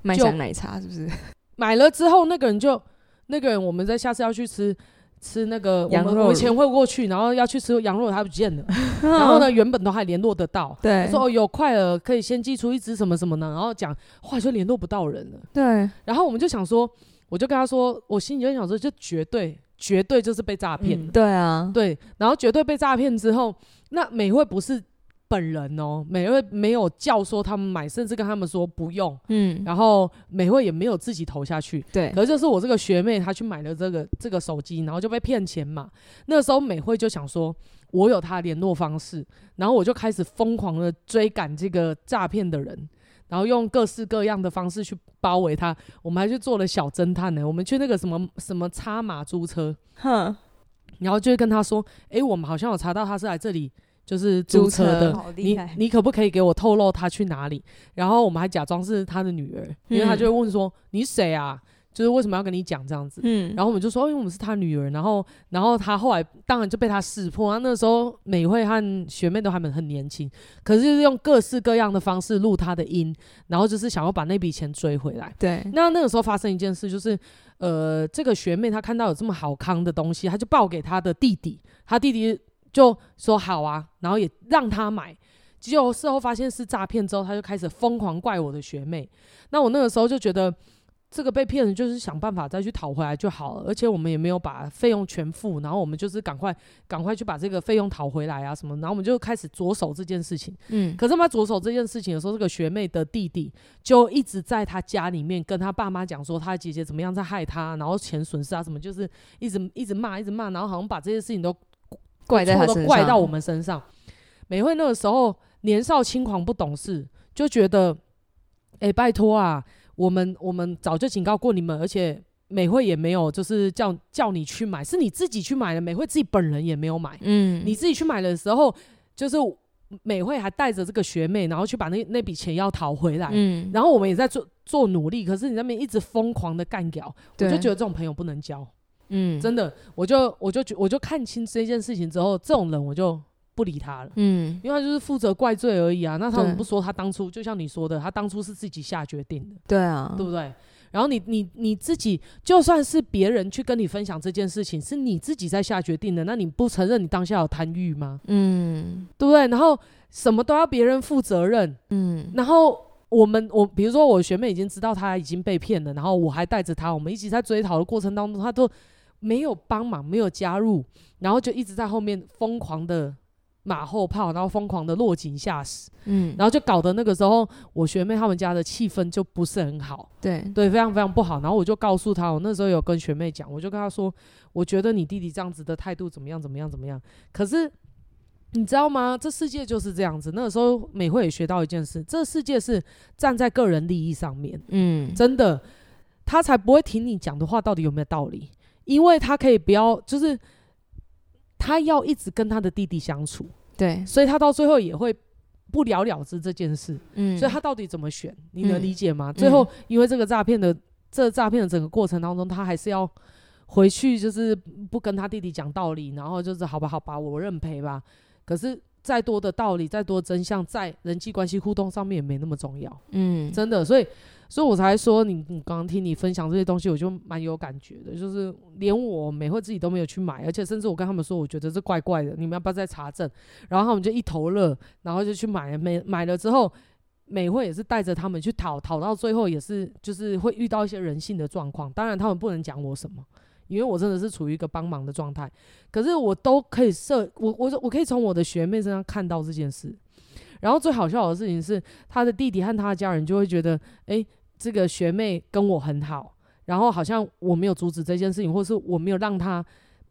麦香奶茶是不是？[laughs] 买了之后，那个人就那个人，我们在下次要去吃吃那个羊肉我们我以前会过去，然后要去吃羊肉，他不见了。[laughs] 然后呢，原本都还联络得到，对，说哦有快了，可以先寄出一只什么什么呢？然后讲，后来就联络不到人了。对，然后我们就想说，我就跟他说，我心里就想说，就绝对绝对就是被诈骗了。对啊，对，然后绝对被诈骗之后，那美惠不是本人哦，美惠没有教唆他们买，甚至跟他们说不用，嗯，然后美惠也没有自己投下去。对，可是就是我这个学妹，她去买了这个这个手机，然后就被骗钱嘛。那个时候美惠就想说，我有她联络方式，然后我就开始疯狂的追赶这个诈骗的人，然后用各式各样的方式去包围他。我们还去做了小侦探呢，我们去那个什么什么插马租车，哼，然后就会跟他说，诶，我们好像有查到他是来这里。就是租车的，你你可不可以给我透露他去哪里？然后我们还假装是他的女儿，因为他就会问说：“你谁啊？就是为什么要跟你讲这样子？”嗯，然后我们就说：“因为我们是他女儿。”然后，然后他后来当然就被他识破。那时候美惠和学妹都还很很年轻，可是就是用各式各样的方式录他的音，然后就是想要把那笔钱追回来。对，那那个时候发生一件事，就是呃，这个学妹她看到有这么好康的东西，她就报给她的弟弟，她弟弟。就说好啊，然后也让他买，结果事后发现是诈骗之后，他就开始疯狂怪我的学妹。那我那个时候就觉得，这个被骗人就是想办法再去讨回来就好了，而且我们也没有把费用全付，然后我们就是赶快赶快去把这个费用讨回来啊什么，然后我们就开始着手这件事情。嗯，可是他着手这件事情的时候，这个学妹的弟弟就一直在他家里面跟他爸妈讲说，他姐姐怎么样在害他，然后钱损失啊什么，就是一直一直骂一直骂，然后好像把这些事情都。[laughs] 怪在他都怪到我们身上。美惠那个时候年少轻狂不懂事，就觉得，哎、欸，拜托啊，我们我们早就警告过你们，而且美惠也没有就是叫叫你去买，是你自己去买的。美惠自己本人也没有买，嗯，你自己去买的时候，就是美惠还带着这个学妹，然后去把那那笔钱要讨回来。嗯，然后我们也在做做努力，可是你那边一直疯狂的干掉，我就觉得这种朋友不能交。嗯，真的，我就我就我就看清这件事情之后，这种人我就不理他了。嗯，因为他就是负责怪罪而已啊。那他们对不说他当初就像你说的，他当初是自己下决定的，对啊，对不对？然后你你你自己就算是别人去跟你分享这件事情，是你自己在下决定的，那你不承认你当下有贪欲吗？嗯对不对？然后什么都要别人负责任，嗯然后我们我比如说我学妹已经知道她已经被骗了，然后我还带着她，我们一起在追讨的过程当中，她都没有帮忙，没有加入，然后就一直在后面疯狂的马后炮，然后疯狂的落井下石，嗯，然后就搞得那个时候我学妹他们家的气氛就不是很好，对，对，非常非常不好。然后我就告诉她，我那时候有跟学妹讲，我就跟她说，我觉得你弟弟这样子的态度怎么样，怎么样，怎么样。可是你知道吗？这世界就是这样子。那个时候美惠也学到一件事，这世界是站在个人利益上面，嗯，真的，他才不会听你讲的话到底有没有道理，因为他可以不要，就是他要一直跟他的弟弟相处，对，所以他到最后也会不了了之这件事。嗯，所以他到底怎么选？你能嗯理解吗？最后因为这个诈骗的这诈骗的整个过程当中，他还是要回去，就是不跟他弟弟讲道理，然后就是好吧，好吧，我认赔吧。可是再多的道理，再多的真相，在人际关系互动上面也没那么重要，嗯，真的。所以，所以我才说你，你刚刚听你分享这些东西，我就蛮有感觉的。就是连我美惠自己都没有去买，而且甚至我跟他们说，我觉得这怪怪的，你们要不要再查证？然后他们就一头热，然后就去买了。买买了之后，美惠也是带着他们去讨，讨到最后也是就是会遇到一些人性的状况。当然，他们不能讲我什么。因为我真的是处于一个帮忙的状态，可是我都可以设我我我可以从我的学妹身上看到这件事，然后最好笑的事情是，他的弟弟和他的家人就会觉得，诶，这个学妹跟我很好，然后好像我没有阻止这件事情，或是我没有让她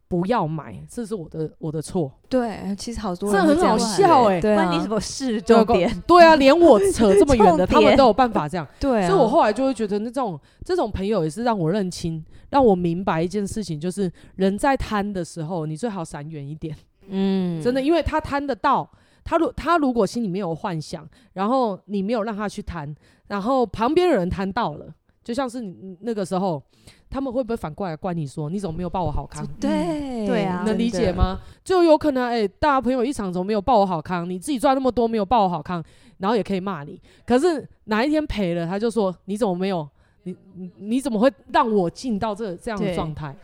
不要买，这是我的我的错，对，其实好多这人是很好样笑诶。对啊，关你什么事？重点对啊，连我扯这么远的，他们都有办法这样。[laughs] 对啊，所以我后来就会觉得，那这种这种朋友也是让我认清，让我明白一件事情，就是人在贪的时候，你最好闪远一点。嗯，真的，因为他贪得到，他如他如果心里面有幻想，然后你没有让他去谈，然后旁边的人谈到了，就像是你那个时候，他们会不会反过来怪你说，你怎么没有报我好康？对对啊能理解吗？就有可能，哎、欸，大家朋友一场怎么没有报我好康？你自己赚那么多没有报我好康，然后也可以骂你。可是哪一天赔了，他就说你怎么没有？你你你怎么会让我进到这这样的状态？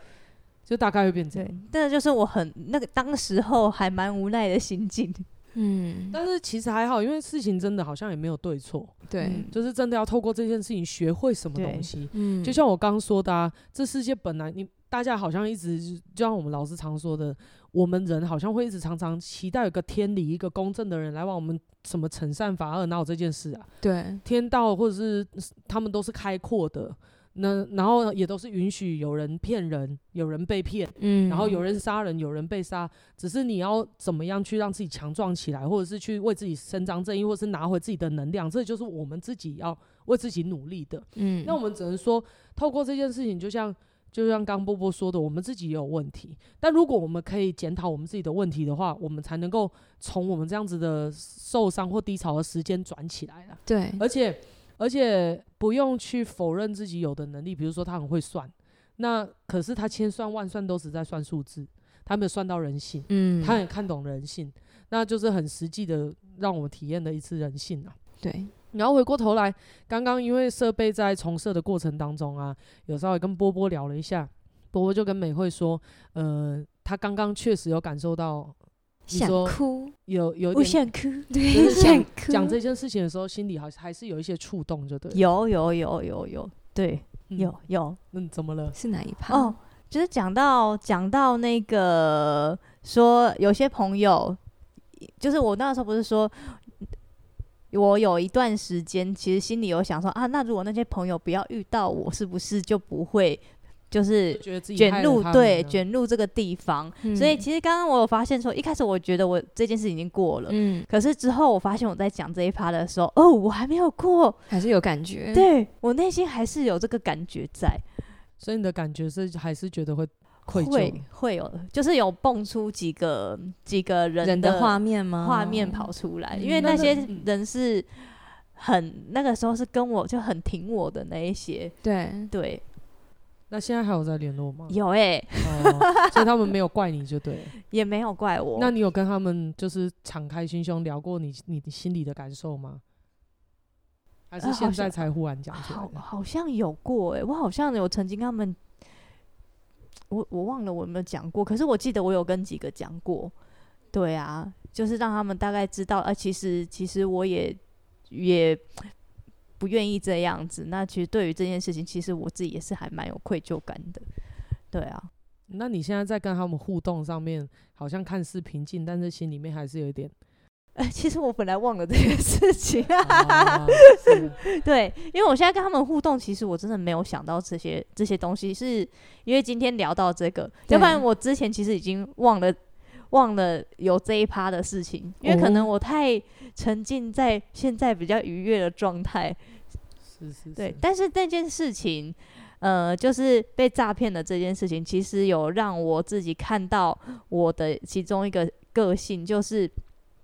就大概会变这样。对，但是就是我很那个当时候还蛮无奈的心境。嗯，但是其实还好，因为事情真的好像也没有对错，对，嗯。就是真的要透过这件事情学会什么东西。嗯，就像我刚刚说的啊，这世界本来你大家好像一直就像我们老师常说的，我们人好像会一直常常期待有个天理、一个公正的人来往我们什么惩善罚恶，哪有这件事啊？对，天道或者是他们都是开阔的，那然后也都是允许有人骗人，有人被骗。嗯，然后有人杀人，有人被杀，只是你要怎么样去让自己强壮起来，或者是去为自己伸张正义，或者是拿回自己的能量，这就是我们自己要为自己努力的。嗯，那我们只能说，透过这件事情，就像就像刚波波说的，我们自己也有问题。但如果我们可以检讨我们自己的问题的话，我们才能够从我们这样子的受伤或低潮的时间转起来了。对，而且而且不用去否认自己有的能力，比如说他很会算，那可是他千算万算都是在算数字，他没有算到人性，嗯，他也看懂人性，那就是很实际的让我们体验了一次人性啊。对，然后回过头来，刚刚因为设备在重设的过程当中啊，有稍微跟波波聊了一下，波波就跟美惠说，呃，他刚刚确实有感受到，你想哭，有有我点想哭，对，就是想讲哭，讲这件事情的时候，心里还还是有一些触动，就对。有有有有有，对，嗯有有嗯，怎么了？是哪一趴？哦，就是讲到讲到那个说有些朋友，就是我那时候不是说，我有一段时间其实心里有想说啊，那如果那些朋友不要遇到我，是不是就不会就是卷入对卷入这个地方？嗯所以其实刚刚我有发现说，一开始我觉得我这件事已经过了。嗯，可是之后，我发现我在讲这一趴的时候，哦，我还没有过，还是有感觉，，对我内心还是有这个感觉在，所以你的感觉是还是觉得会愧疚？会会有，就是有蹦出几个几个人人的画面吗？画面跑出来，嗯。因为那些嗯。人是很那个时候是跟我就很挺我的那一些，对，对，那现在还有在联络吗？有哎、欸哦，所以他们没有怪你就对了，[laughs] 也没有怪我。那你有跟他们就是敞开心胸聊过你你心里的感受吗？还是现在才忽然讲出来、呃好？好像有过哎、欸，我好像有曾经跟他们，我我忘了我有没有讲过，可是我记得我有跟几个讲过。对啊，就是让他们大概知道，啊，其实其实我也也。不愿意这样子，那其实对于这件事情，其实我自己也是还蛮有愧疚感的，对啊。那你现在在跟他们互动上面，好像看似平静，但是心里面还是有一点 [laughs]…… 其实我本来忘了这件事情，[laughs] 啊、对，因为我现在跟他们互动，其实我真的没有想到这些这些东西，是因为今天聊到这个，要不然我之前其实已经忘了忘了有这一趴的事情，因为可能我太。沉浸在现在比较愉悦的状态，是是是，对。但是那件事情，呃，就是被诈骗的这件事情，其实有让我自己看到我的其中一个个性，就是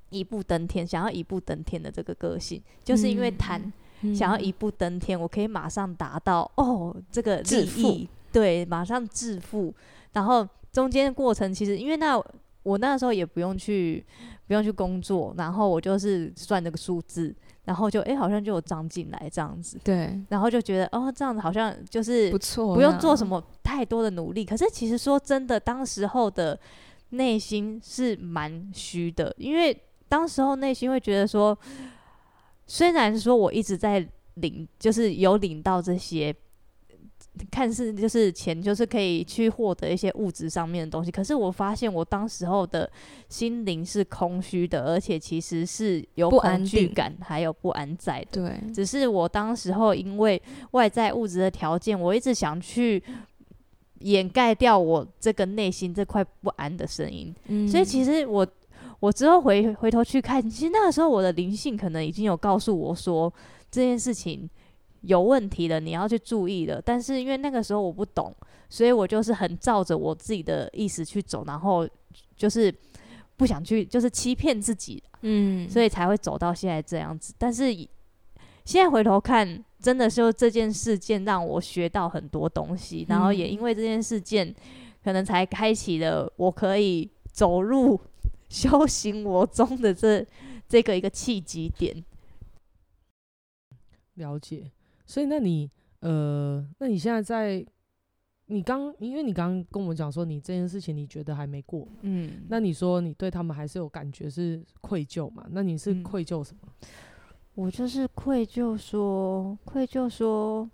一步登天，想要一步登天的这个个性，就是因为贪，嗯、想要一步登天，我可以马上达到哦，这个利益，对，马上致富。然后中间过程，其实因为那我那时候也不用去。不用去工作，然后我就是算那个数字，然后就哎、欸，好像就有涨进来这样子。对，然后就觉得哦，这样子好像就是不错，不用做什么太多的努力。可是其实说真的，当时候的内心是蛮虚的，因为当时候内心会觉得说，虽然说我一直在领，就是有领到这些。看似就是钱，就是可以去获得一些物质上面的东西。可是我发现，我当时候的心灵是空虚的，而且其实是有恐惧感，还有不安在的。对，只是我当时候因为外在物质的条件，我一直想去掩盖掉我这个内心这块不安的声音。嗯，所以其实我我之后回回头去看，其实那个时候我的灵性可能已经有告诉我说这件事情。有问题的，你要去注意的。但是因为那个时候我不懂，所以我就是很照着我自己的意思去走，然后就是不想去，就是欺骗自己，嗯，所以才会走到现在这样子。但是现在回头看，真的是这件事件让我学到很多东西，然后也因为这件事件，可能才开启了我可以走入 [laughs] 修行我中的这这个一个契机点。了解。所以，那你呃，那你现在在，你刚，因为你刚刚跟我们讲说，你这件事情你觉得还没过，嗯，那你说你对他们还是有感觉是愧疚嘛？那你是愧疚什么？嗯，我就是愧疚说，愧疚说。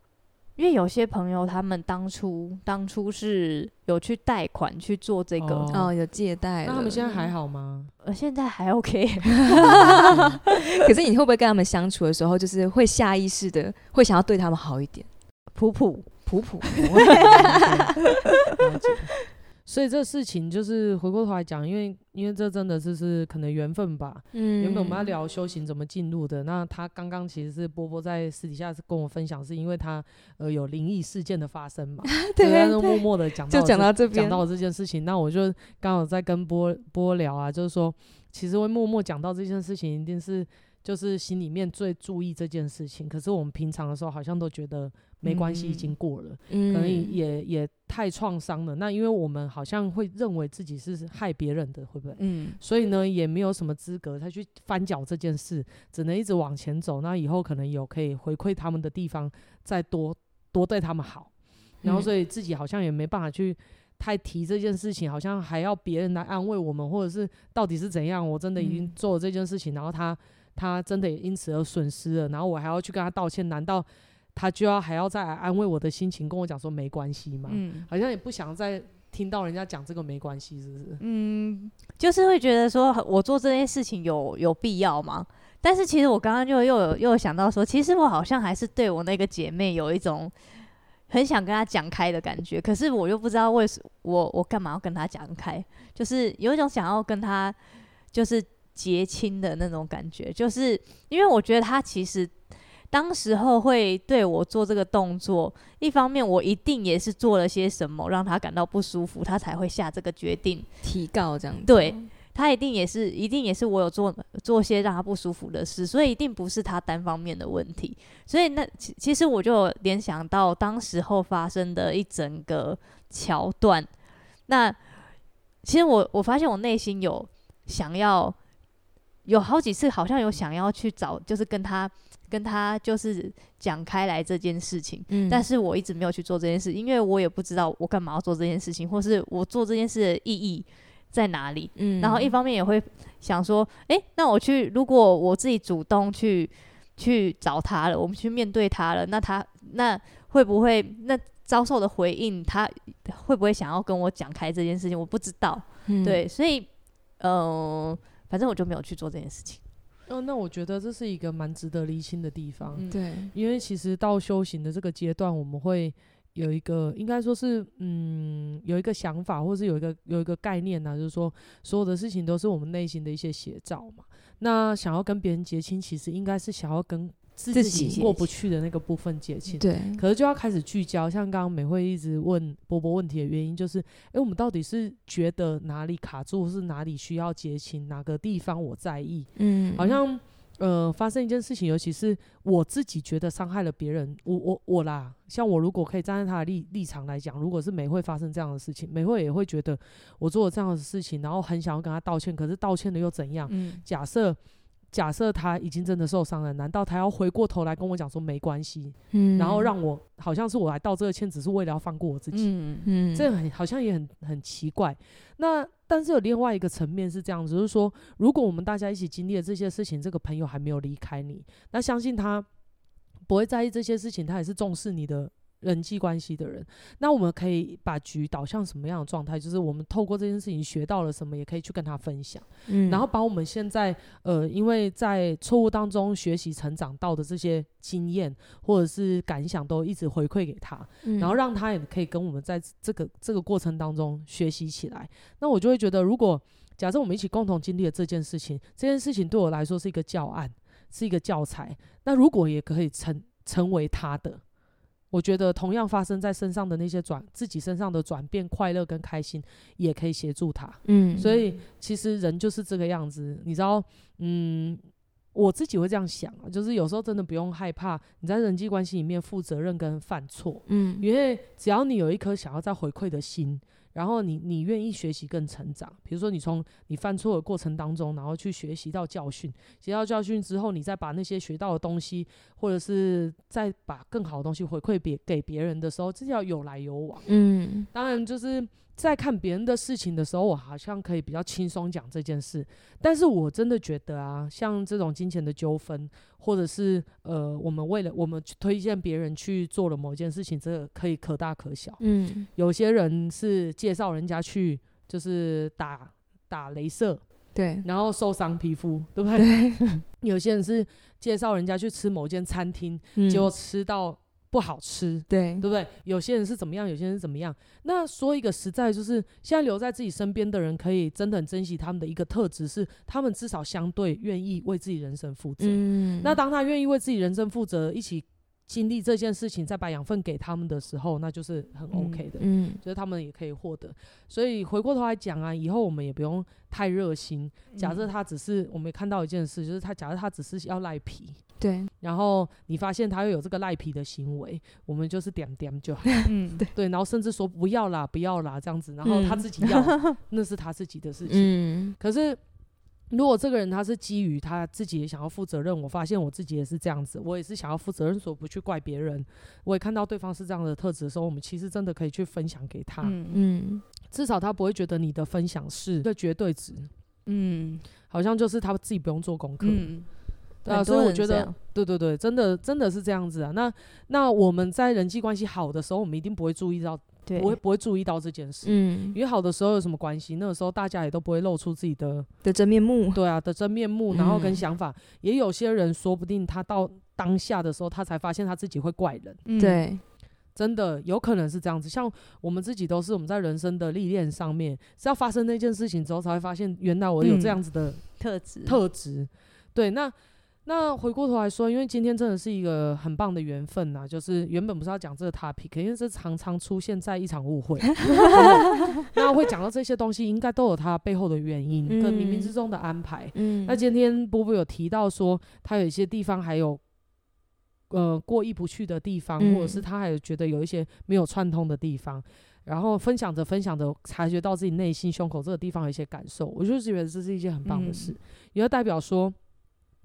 因为有些朋友他们当初当初是有去贷款去做这个哦，哦，有借贷，那他们现在还好吗？呃，现在还 OK。[laughs] 可是你会不会跟他们相处的时候，就是会下意识的会想要对他们好一点？普普普普。所以这事情就是回过头来讲，因为因为这真的就是可能缘分吧。嗯，原本我们要聊修行怎么进入的，那他刚刚其实是波波在私底下是跟我分享，是因为他呃有灵异事件的发生嘛。[laughs] 就默默的讲，就讲到这边，讲到这件事情，那我就刚好在跟波波聊啊，就是说其实会默默讲到这件事情，一定是就是心里面最注意这件事情。可是我们平常的时候好像都觉得。没关系，已经过了，嗯、可能也也太创伤了。那因为我们好像会认为自己是害别人的，会不会？嗯，所以呢，也没有什么资格再去翻搅这件事，只能一直往前走。那以后可能有可以回馈他们的地方，再多多对他们好。然后，所以自己好像也没办法去太提这件事情，好像还要别人来安慰我们，或者是到底是怎样？我真的已经做了这件事情，然后他他真的也因此而损失了，然后我还要去跟他道歉，难道？他就要还要再来安慰我的心情，跟我讲说没关系吗，嗯，好像也不想再听到人家讲这个没关系，是不是？嗯，就是会觉得说我做这件事情有有必要吗？但是其实我刚刚就又有又有想到说，其实我好像还是对我那个姐妹有一种很想跟她讲开的感觉，可是我又不知道为什么我我干嘛要跟她讲开，就是有一种想要跟她就是结亲的那种感觉，就是因为我觉得他其实。当时候会对我做这个动作，一方面我一定也是做了些什么让他感到不舒服，他才会下这个决定提告这样子。对，他一定也是，一定也是我有做做些让他不舒服的事，所以一定不是他单方面的问题。所以那其其实我就联想到当时候发生的一整个桥段。那其实我我发现我内心有想要有好几次，好像有想要去找，就是跟他跟他就是讲开来这件事情。嗯，但是我一直没有去做这件事，因为我也不知道我干嘛要做这件事情，或是我做这件事的意义。在哪里？嗯，然后一方面也会想说，哎、欸，那我去，如果我自己主动去去找他了，我们去面对他了，那他那会不会那遭受的回应，他会不会想要跟我讲开这件事情？我不知道，嗯、对，所以，嗯、呃，反正我就没有去做这件事情。哦，那我觉得这是一个蛮值得厘清的地方，嗯、对，因为其实到修行的这个阶段，我们会。有一个应该说是，嗯，有一个想法，或是有一个有一个概念呢、啊，就是说，所有的事情都是我们内心的一些写照嘛。那想要跟别人结亲，其实应该是想要跟自己过不去的那个部分结清。对。可是就要开始聚焦，像刚刚美惠一直问波波问题的原因，就是，诶、欸，我们到底是觉得哪里卡住，是哪里需要结清，哪个地方我在意？嗯，好像。呃，发生一件事情，尤其是我自己觉得伤害了别人，我我我啦，像我如果可以站在他的立立场来讲，如果是美惠发生这样的事情，美惠也会觉得我做了这样的事情，然后很想要跟他道歉，可是道歉了又怎样？嗯，假设。假设他已经真的受伤了，难道他要回过头来跟我讲说没关系？嗯，然后让我好像是我来道这个歉，只是为了要放过我自己。嗯嗯，这很好像也很很奇怪。那但是有另外一个层面是这样子，就是说，如果我们大家一起经历了这些事情，这个朋友还没有离开你，那相信他不会在意这些事情，他也是重视你的。人际关系的人，那我们可以把局导向什么样的状态？就是我们透过这件事情学到了什么，也可以去跟他分享。嗯，然后把我们现在呃，因为在错误当中学习成长到的这些经验或者是感想，都一直回馈给他，嗯，然后让他也可以跟我们在这个这个过程当中学习起来。那我就会觉得，如果假设我们一起共同经历了这件事情，这件事情对我来说是一个教案，是一个教材。那如果也可以成成为他的。我觉得同样发生在身上的那些转自己身上的转变、快乐跟开心，也可以协助他。嗯，所以其实人就是这个样子，你知道，嗯，我自己会这样想啊，就是有时候真的不用害怕你在人际关系里面负责任跟犯错，嗯，因为只要你有一颗想要再回馈的心。然后你你愿意学习跟成长，比如说你从你犯错的过程当中，然后去学习到教训，学到教训之后，你再把那些学到的东西，或者是再把更好的东西回馈别给别人的时候，这叫有来有往。嗯，当然就是。在看别人的事情的时候，我好像可以比较轻松讲这件事。但是我真的觉得啊，像这种金钱的纠纷，或者是呃，我们为了我们去推荐别人去做了某件事情，这个可以可大可小。嗯，有些人是介绍人家去，就是打打镭射，对，然后受伤皮肤，对不对？对。[laughs] 有些人是介绍人家去吃某间餐厅，嗯，结果吃到。不好吃，对，对不对？有些人是怎么样，有些人是怎么样。那说一个实在，就是现在留在自己身边的人，可以真的很珍惜他们的一个特质，是他们至少相对愿意为自己人生负责。嗯，那当他愿意为自己人生负责，一起。经历这件事情，再把养分给他们的时候，那就是很 OK 的，嗯，就是他们也可以获得。所以回过头来讲啊，以后我们也不用太热心。假设他只是，我们看到一件事，就是他假设他只是要赖皮，对，然后你发现他又有这个赖皮的行为，我们就是点点就好，[laughs] 嗯，[laughs] 对，对，然后甚至说不要啦，不要啦这样子，然后他自己要，那是他自己的事情，[laughs] 嗯，可是。如果这个人他是基于他自己也想要负责任，我发现我自己也是这样子，我也是想要负责任，所以不去怪别人。我也看到对方是这样的特质的时候，我们其实真的可以去分享给他，嗯，嗯，至少他不会觉得你的分享是一个绝对值，嗯，好像就是他自己不用做功课，嗯，对啊，所以我觉得，对对对，真的真的是这样子啊。那那我们在人际关系好的时候，我们一定不会注意到。不会不会注意到这件事，嗯，约好的时候有什么关系？那个时候大家也都不会露出自己的的真面目，对啊，的真面目，然后跟想法，嗯、也有些人说不定他到当下的时候，他才发现他自己会怪人，嗯、对，真的有可能是这样子。像我们自己都是我们在人生的历练上面，是要发生那件事情之后，才会发现原来我有这样子的、嗯、特质，特质，对，那。那回过头来说，因为今天真的是一个很棒的缘分呐，就是原本不是要讲这个 topic，因为这常常出现在一场误会。[laughs] 那会讲到这些东西，应该都有它背后的原因跟冥冥之中的安排。嗯，那今天波波有提到说，他有一些地方还有呃过意不去的地方，或者是他还有觉得有一些没有串通的地方，然后分享着分享着，察觉到自己内心胸口这个地方有一些感受，我就觉得这是一件很棒的事，也就代表说。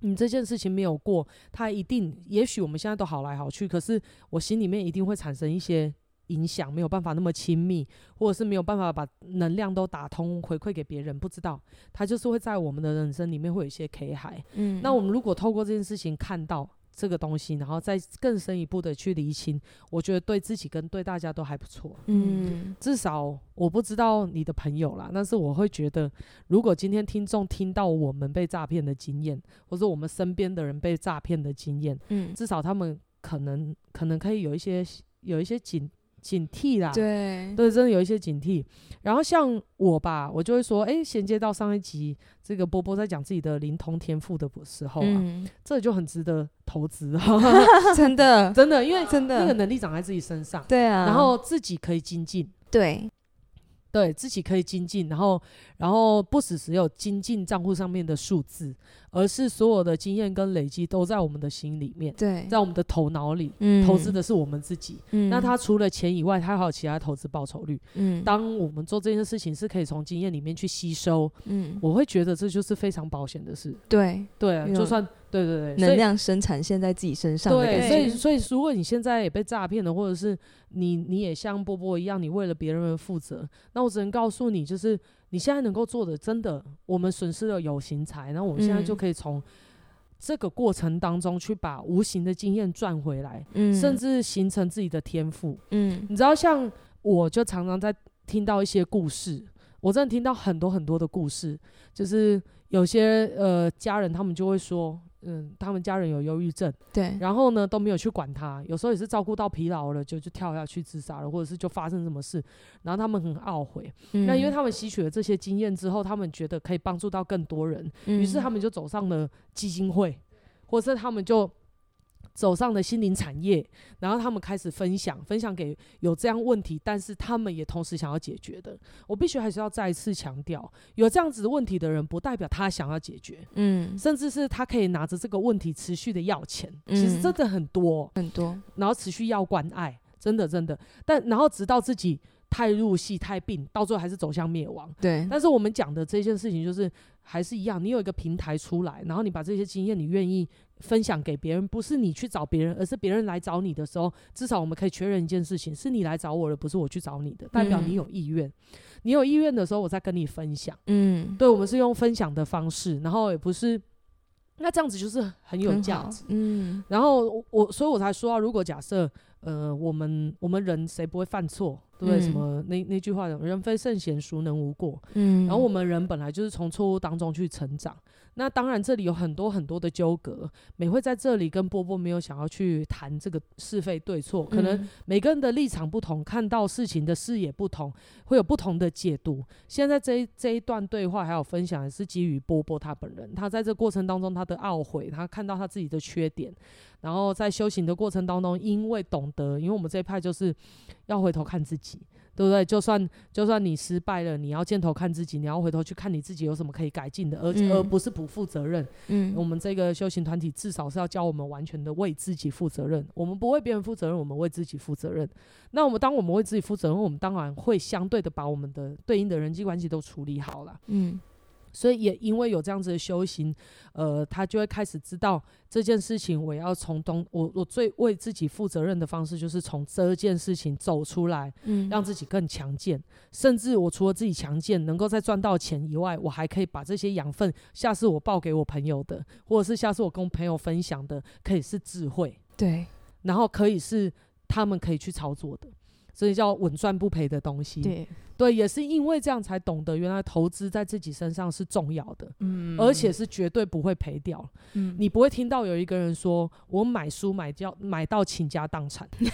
你这件事情没有过，他一定，也许我们现在都好来好去，可是我心里面一定会产生一些影响，没有办法那么亲密，或者是没有办法把能量都打通回馈给别人，不知道，他就是会在我们的人生里面会有一些 K 海。嗯，那我们如果透过这件事情看到。这个东西，然后再更深一步的去厘清，我觉得对自己跟对大家都还不错。嗯，至少我不知道你的朋友啦，但是我会觉得，如果今天听众听到我们被诈骗的经验，或者我们身边的人被诈骗的经验，嗯，至少他们可能可能可以有一些有一些警。警惕啦，对对，真的有一些警惕。然后像我吧，我就会说，哎、欸，衔接到上一集这个波波在讲自己的灵通天赋的时候啊，嗯、这就很值得投资，[laughs] [laughs] 真的真的，因为真的那个能力长在自己身上，对啊，然后自己可以精进，对。对自己可以精进，然后，然后不只是有精进账户上面的数字，而是所有的经验跟累积都在我们的心里面，对，在我们的头脑里，嗯，投资的是我们自己，嗯，那他除了钱以外，他还有其他投资报酬率，嗯，当我们做这件事情是可以从经验里面去吸收，嗯，我会觉得这就是非常保险的事，对，对啊，就算。对对对，能量生产线在自己身上。对，所以所以如果你现在也被诈骗了，或者是你你也像波波一样，你为了别人而负责，那我只能告诉你，就是你现在能够做的，真的，我们损失了有形财，那我们现在就可以从这个过程当中去把无形的经验赚回来，嗯，甚至形成自己的天赋，嗯，你知道，像我就常常在听到一些故事，我真的听到很多很多的故事，就是有些呃家人他们就会说。嗯，他们家人有忧郁症，对，然后呢都没有去管他，有时候也是照顾到疲劳了，就就跳下去自杀了，或者是就发生什么事，然后他们很懊悔。嗯、那因为他们吸取了这些经验之后，他们觉得可以帮助到更多人，于、嗯、是他们就走上了基金会，或者是他们就。走上的心灵产业，然后他们开始分享，分享给有这样问题，但是他们也同时想要解决的。我必须还是要再一次强调，有这样子的问题的人，不代表他想要解决，嗯，甚至是他可以拿着这个问题持续的要钱，嗯、其实真的很多很多，然后持续要关爱，真的真的，但然后直到自己太入戏太病，到最后还是走向灭亡。对，但是我们讲的这件事情就是还是一样，你有一个平台出来，然后你把这些经验，你愿意。分享给别人，不是你去找别人，而是别人来找你的时候，至少我们可以确认一件事情：是你来找我的，不是我去找你的，代表你有意愿。嗯、你有意愿的时候，我再跟你分享。嗯，对，我们是用分享的方式，然后也不是，那这样子就是很有价值。嗯，然后我，所以我才说啊，如果假设，呃，我们我们人谁不会犯错？对不对？什么那那句话讲，人非圣贤，孰能无过？嗯，然后我们人本来就是从错误当中去成长。那当然，这里有很多很多的纠葛。美会在这里跟波波没有想要去谈这个是非对错，可能每个人的立场不同，看到事情的视野不同，会有不同的解读。现在这一这一段对话还有分享，是基于波波他本人，他在这过程当中他的懊悔，他看到他自己的缺点，然后在修行的过程当中，因为懂得，因为我们这一派就是要回头看自己。对不对？就算就算你失败了，你要箭头看自己，你要回头去看你自己有什么可以改进的，而、嗯、而不是不负责任。嗯，我们这个修行团体至少是要教我们完全的为自己负责任。我们不为别人负责任，我们为自己负责任。那我们当我们为自己负责任，我们当然会相对的把我们的对应的人际关系都处理好了。嗯。所以也因为有这样子的修行，呃，他就会开始知道这件事情，我要从东，我我最为自己负责任的方式，就是从这件事情走出来，嗯，让自己更强健。甚至我除了自己强健，能够再赚到钱以外，我还可以把这些养分，下次我报给我朋友的，或者是下次我跟朋友分享的，可以是智慧，对，然后可以是他们可以去操作的。所以叫稳赚不赔的东西，对对，也是因为这样才懂得原来投资在自己身上是重要的，嗯，而且是绝对不会赔掉，嗯，你不会听到有一个人说我买书买掉买到倾家荡产，[laughs] 对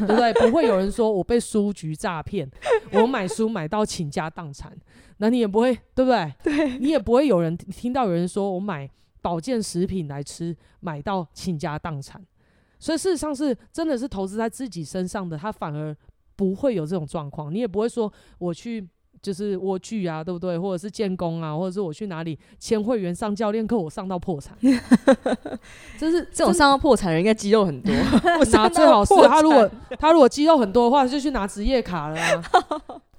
不对？不会有人说我被书局诈骗，我买书买到倾家荡产，那你也不会，对不对？对，[laughs] 你也不会有人听到有人说我买保健食品来吃，买到倾家荡产。所以事实上是真的是投资在自己身上的，他反而不会有这种状况。你也不会说我去。就是蜗居啊，对不对？或者是建工啊，或者是我去哪里签会员上教练课，我上到破产。[laughs] 就是这种上到破产的人，应该肌肉很多。[laughs] 拿 [laughs] 最好是他如果他如果肌肉很多的话，就去拿职业卡了啊，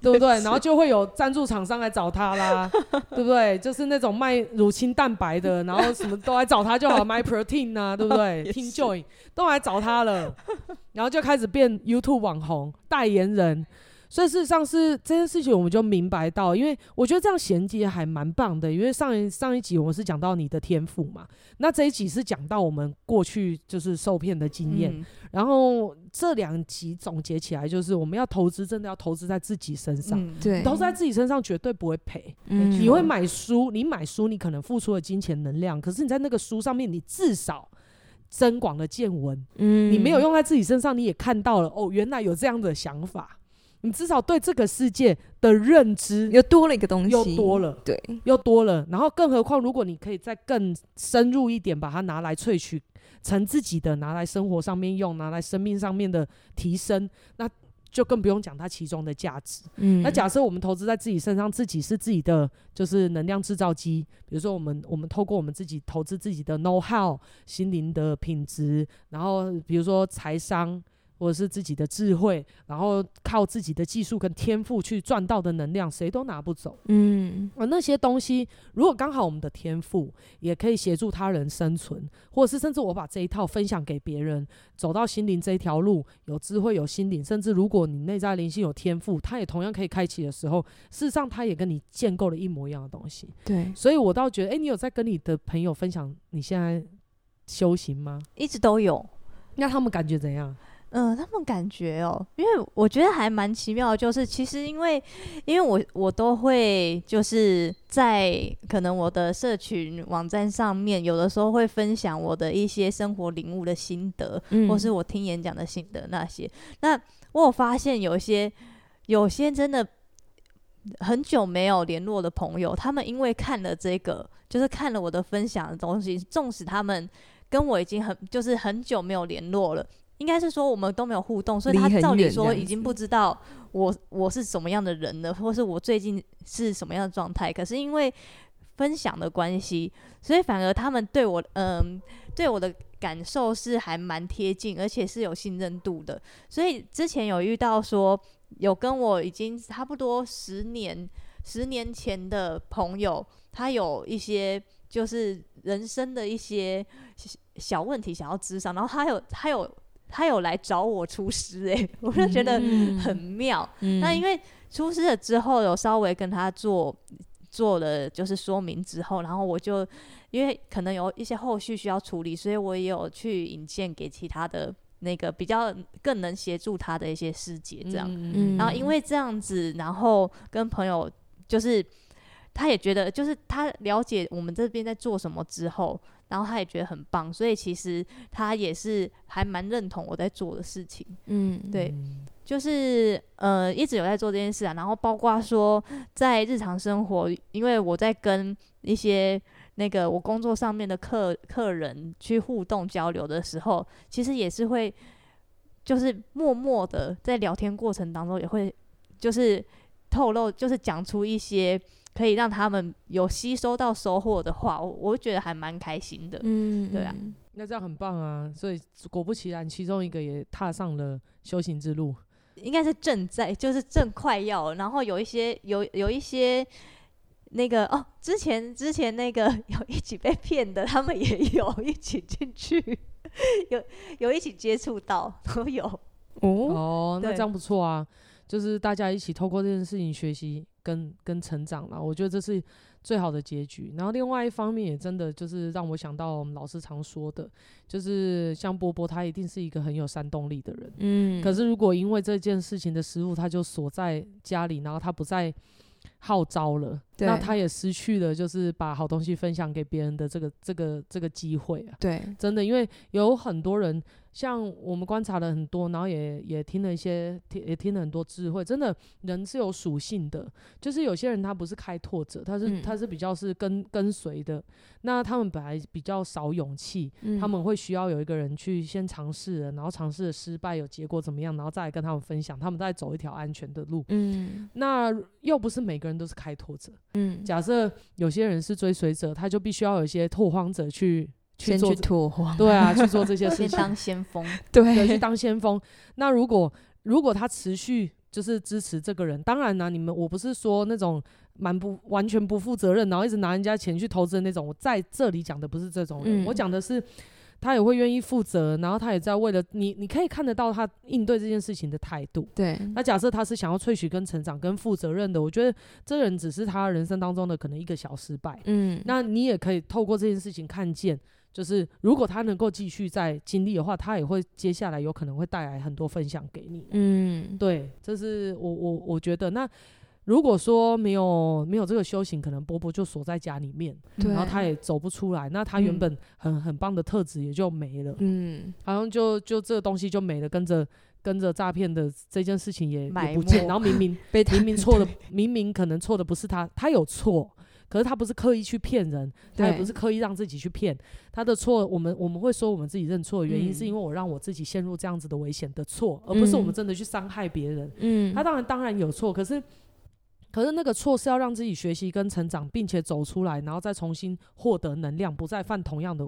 对不对？[laughs] 然后就会有赞助厂商来找他啦，[laughs] 对不对？就是那种卖乳清蛋白的，然后什么都来找他就好了，[laughs] 买 protein 啊，对不对？Team Joy 都来找他了，然后就开始变 YouTube 网红代言人。所以事实上是这件事情，我们就明白到，因为我觉得这样衔接还蛮棒的。因为上一上一集我们是讲到你的天赋嘛，那这一集是讲到我们过去就是受骗的经验，嗯、然后这两集总结起来就是我们要投资，真的要投资在自己身上。嗯、对，投资在自己身上绝对不会赔。嗯，你会买书，你买书，你可能付出了金钱能量，可是你在那个书上面，你至少增广了见闻。嗯，你没有用在自己身上，你也看到了哦，原来有这样的想法。你至少对这个世界的认知又多了一个东西，又多了，对，又多了。然后，更何况，如果你可以再更深入一点，把它拿来萃取成自己的，拿来生活上面用，拿来生命上面的提升，那就更不用讲它其中的价值。嗯，那假设我们投资在自己身上，自己是自己的就是能量制造机。比如说，我们我们透过我们自己投资自己的 know how、心灵的品质，然后比如说财商。或者是自己的智慧，然后靠自己的技术跟天赋去赚到的能量，谁都拿不走。嗯，而那些东西，如果刚好我们的天赋也可以协助他人生存，或者是甚至我把这一套分享给别人，走到心灵这一条路，有智慧有心灵，甚至如果你内在灵性有天赋，他也同样可以开启的时候，事实上他也跟你建构了一模一样的东西。对，所以我倒觉得，哎、欸，你有在跟你的朋友分享你现在修行吗？一直都有。那他们感觉怎样？嗯、呃，他们感觉哦，因为我觉得还蛮奇妙的，就是其实因为，因为我我都会就是在可能我的社群网站上面，有的时候会分享我的一些生活领悟的心得，嗯、或是我听演讲的心得那些。那我有发现有一些有些真的很久没有联络的朋友，他们因为看了这个，就是看了我的分享的东西，纵使他们跟我已经很就是很久没有联络了。应该是说我们都没有互动，所以他照理说已经不知道我我是什么样的人了，或是我最近是什么样的状态。可是因为分享的关系，所以反而他们对我嗯对我的感受是还蛮贴近，而且是有信任度的。所以之前有遇到说有跟我已经差不多十年十年前的朋友，他有一些就是人生的一些小问题想要咨商，然后他有他有。他有来找我出师哎、欸，[laughs] 我就觉得很妙。嗯、那因为出师了之后，有稍微跟他做做了就是说明之后，然后我就因为可能有一些后续需要处理，所以我也有去引荐给其他的那个比较更能协助他的一些师姐这样。嗯、然后因为这样子，然后跟朋友就是他也觉得就是他了解我们这边在做什么之后。然后他也觉得很棒，所以其实他也是还蛮认同我在做的事情。嗯，对，就是呃一直有在做这件事啊。然后包括说在日常生活，因为我在跟一些那个我工作上面的客客人去互动交流的时候，其实也是会就是默默的在聊天过程当中也会就是透露，就是讲出一些。可以让他们有吸收到收获的话，我我觉得还蛮开心的。嗯，对啊，那这样很棒啊！所以果不其然，其中一个也踏上了修行之路，应该是正在，就是正快要。然后有一些有有一些那个哦，之前之前那个 [laughs] 有一起被骗的，他们也有一起进去，[laughs] 有有一起接触到都有。哦哦，那这样不错啊！就是大家一起透过这件事情学习。跟跟成长了，我觉得这是最好的结局。然后另外一方面，也真的就是让我想到我们老师常说的，就是像波波，他一定是一个很有煽动力的人。嗯。可是如果因为这件事情的失误，他就锁在家里，然后他不再号召了，那他也失去了就是把好东西分享给别人的这个这个这个机会啊。对，真的，因为有很多人，像我们观察了很多，然后也也听了一些，听也听了很多智慧。真的，人是有属性的，就是有些人他不是开拓者，他是、嗯、他是比较是跟跟随的。那他们本来比较少勇气，嗯、他们会需要有一个人去先尝试，然后尝试的失败有结果怎么样，然后再来跟他们分享，他们再走一条安全的路。嗯，那又不是每个人都是开拓者。嗯，假设有些人是追随者，他就必须要有一些拓荒者去去做去拓荒，对啊，[laughs] 去做这些事情，先当先锋，对，去当先锋。那如果如果他持续就是支持这个人，当然呢、啊，你们我不是说那种蛮不完全不负责任，然后一直拿人家钱去投资的那种。我在这里讲的不是这种人，嗯、我讲的是。他也会愿意负责，然后他也在为了你，你可以看得到他应对这件事情的态度。对，那假设他是想要萃取、跟成长、跟负责任的，我觉得这人只是他人生当中的可能一个小失败。嗯，那你也可以透过这件事情看见，就是如果他能够继续在经历的话，他也会接下来有可能会带来很多分享给你。嗯，对，这是我我我觉得那。如果说没有没有这个修行，可能波波就锁在家里面，然后他也走不出来，那他原本很、嗯、很棒的特质也就没了，嗯，好像就就这个东西就没了，跟着跟着诈骗的这件事情也也不见，然后明明被明明错的，明明可能错的不是他，他有错，可是他不是刻意去骗人，他也不是刻意让自己去骗，他的错，我们我们会说我们自己认错的原因是因为我让我自己陷入这样子的危险的错，而不是我们真的去伤害别人，嗯，他当然当然有错，可是。可是那个错是要让自己学习跟成长，并且走出来，然后再重新获得能量，不再犯同样的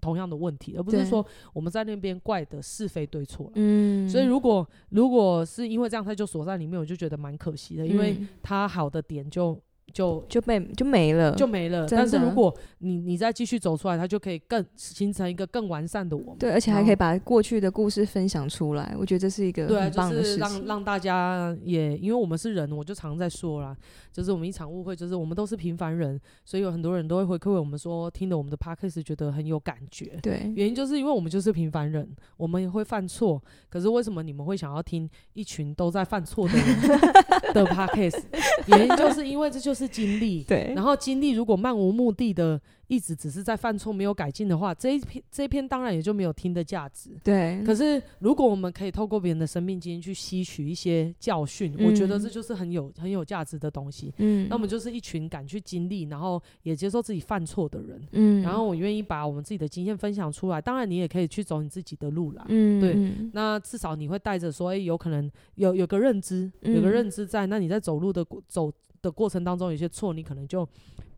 同样的问题，而不是说我们在那边怪的是非对错。嗯，所以如果如果是因为这样他就锁在里面，我就觉得蛮可惜的，因为他好的点就。就就被就没了，就没了。但是如果你你再继续走出来，它就可以更形成一个更完善的我们。对，而且还可以把过去的故事分享出来。我觉得这是一个很棒的事情。就是让让大家也，因为我们是人，我就常在说啦，就是我们一场误会，就是我们都是平凡人，所以有很多人都会回馈我们说，听了我们的 podcast 觉得很有感觉。对，原因就是因为我们就是平凡人，我们也会犯错。可是为什么你们会想要听一群都在犯错的人的 [laughs] podcast？原因就是因为这就是。是经历，对，然后经历如果漫无目的的。一直只是在犯错没有改进的话，这一篇这一篇当然也就没有听的价值。对。可是如果我们可以透过别人的生命经验去吸取一些教训，嗯、我觉得这就是很有很有价值的东西。嗯。那我们就是一群敢去经历，然后也接受自己犯错的人。嗯。然后我愿意把我们自己的经验分享出来。当然，你也可以去走你自己的路啦。嗯。对。那至少你会带着说，哎，有可能有有个认知，有个认知在。那你在走路的走的过程当中，有些错你可能就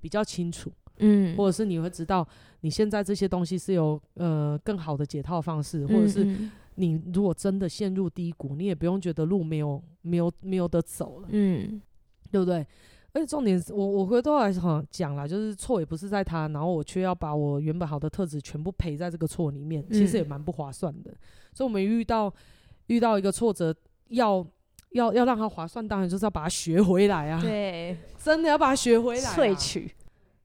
比较清楚。嗯，或者是你会知道，你现在这些东西是有呃更好的解套方式，或者是你如果真的陷入低谷，你也不用觉得路没有没有没有得走了，嗯，对不对？而且重点是我我回头来讲啦，就是错也不是在他，然后我却要把我原本好的特质全部赔在这个错里面，其实也蛮不划算的。所以，我们遇到遇到一个挫折，要要要让它划算，当然就是要把它学回来啊，对，[laughs] 真的要把它学回来，萃取。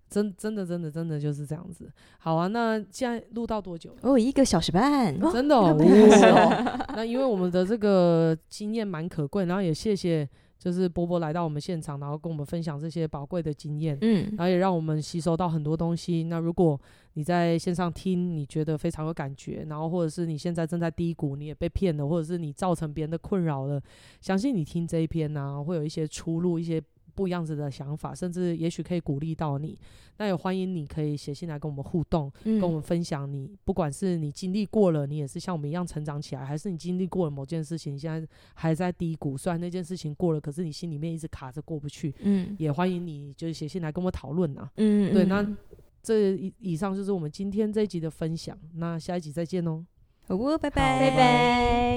真真的真的真的就是这样子。好啊，那现在录到多久？哦，一个小时半，真的哦。哦 [laughs] 那因为我们的这个经验蛮可贵，然后也谢谢就是波波来到我们现场，然后跟我们分享这些宝贵的经验，嗯，然后也让我们吸收到很多东西。那如果你在线上听，你觉得非常有感觉，然后或者是你现在正在低谷，你也被骗了，或者是你造成别人的困扰了，相信你听这一篇呢、啊，会有一些出路，一些。不一样子的想法，甚至也许可以鼓励到你。那也欢迎你可以写信来跟我们互动，嗯、跟我们分享你，不管是你经历过了，你也是像我们一样成长起来，还是你经历过了某件事情，你现在还在低谷。虽然那件事情过了，可是你心里面一直卡着过不去。嗯，也欢迎你就是写信来跟我们讨论啊。嗯，对，那这以以上就是我们今天这一集的分享。那下一集再见哦。好，拜拜，拜拜。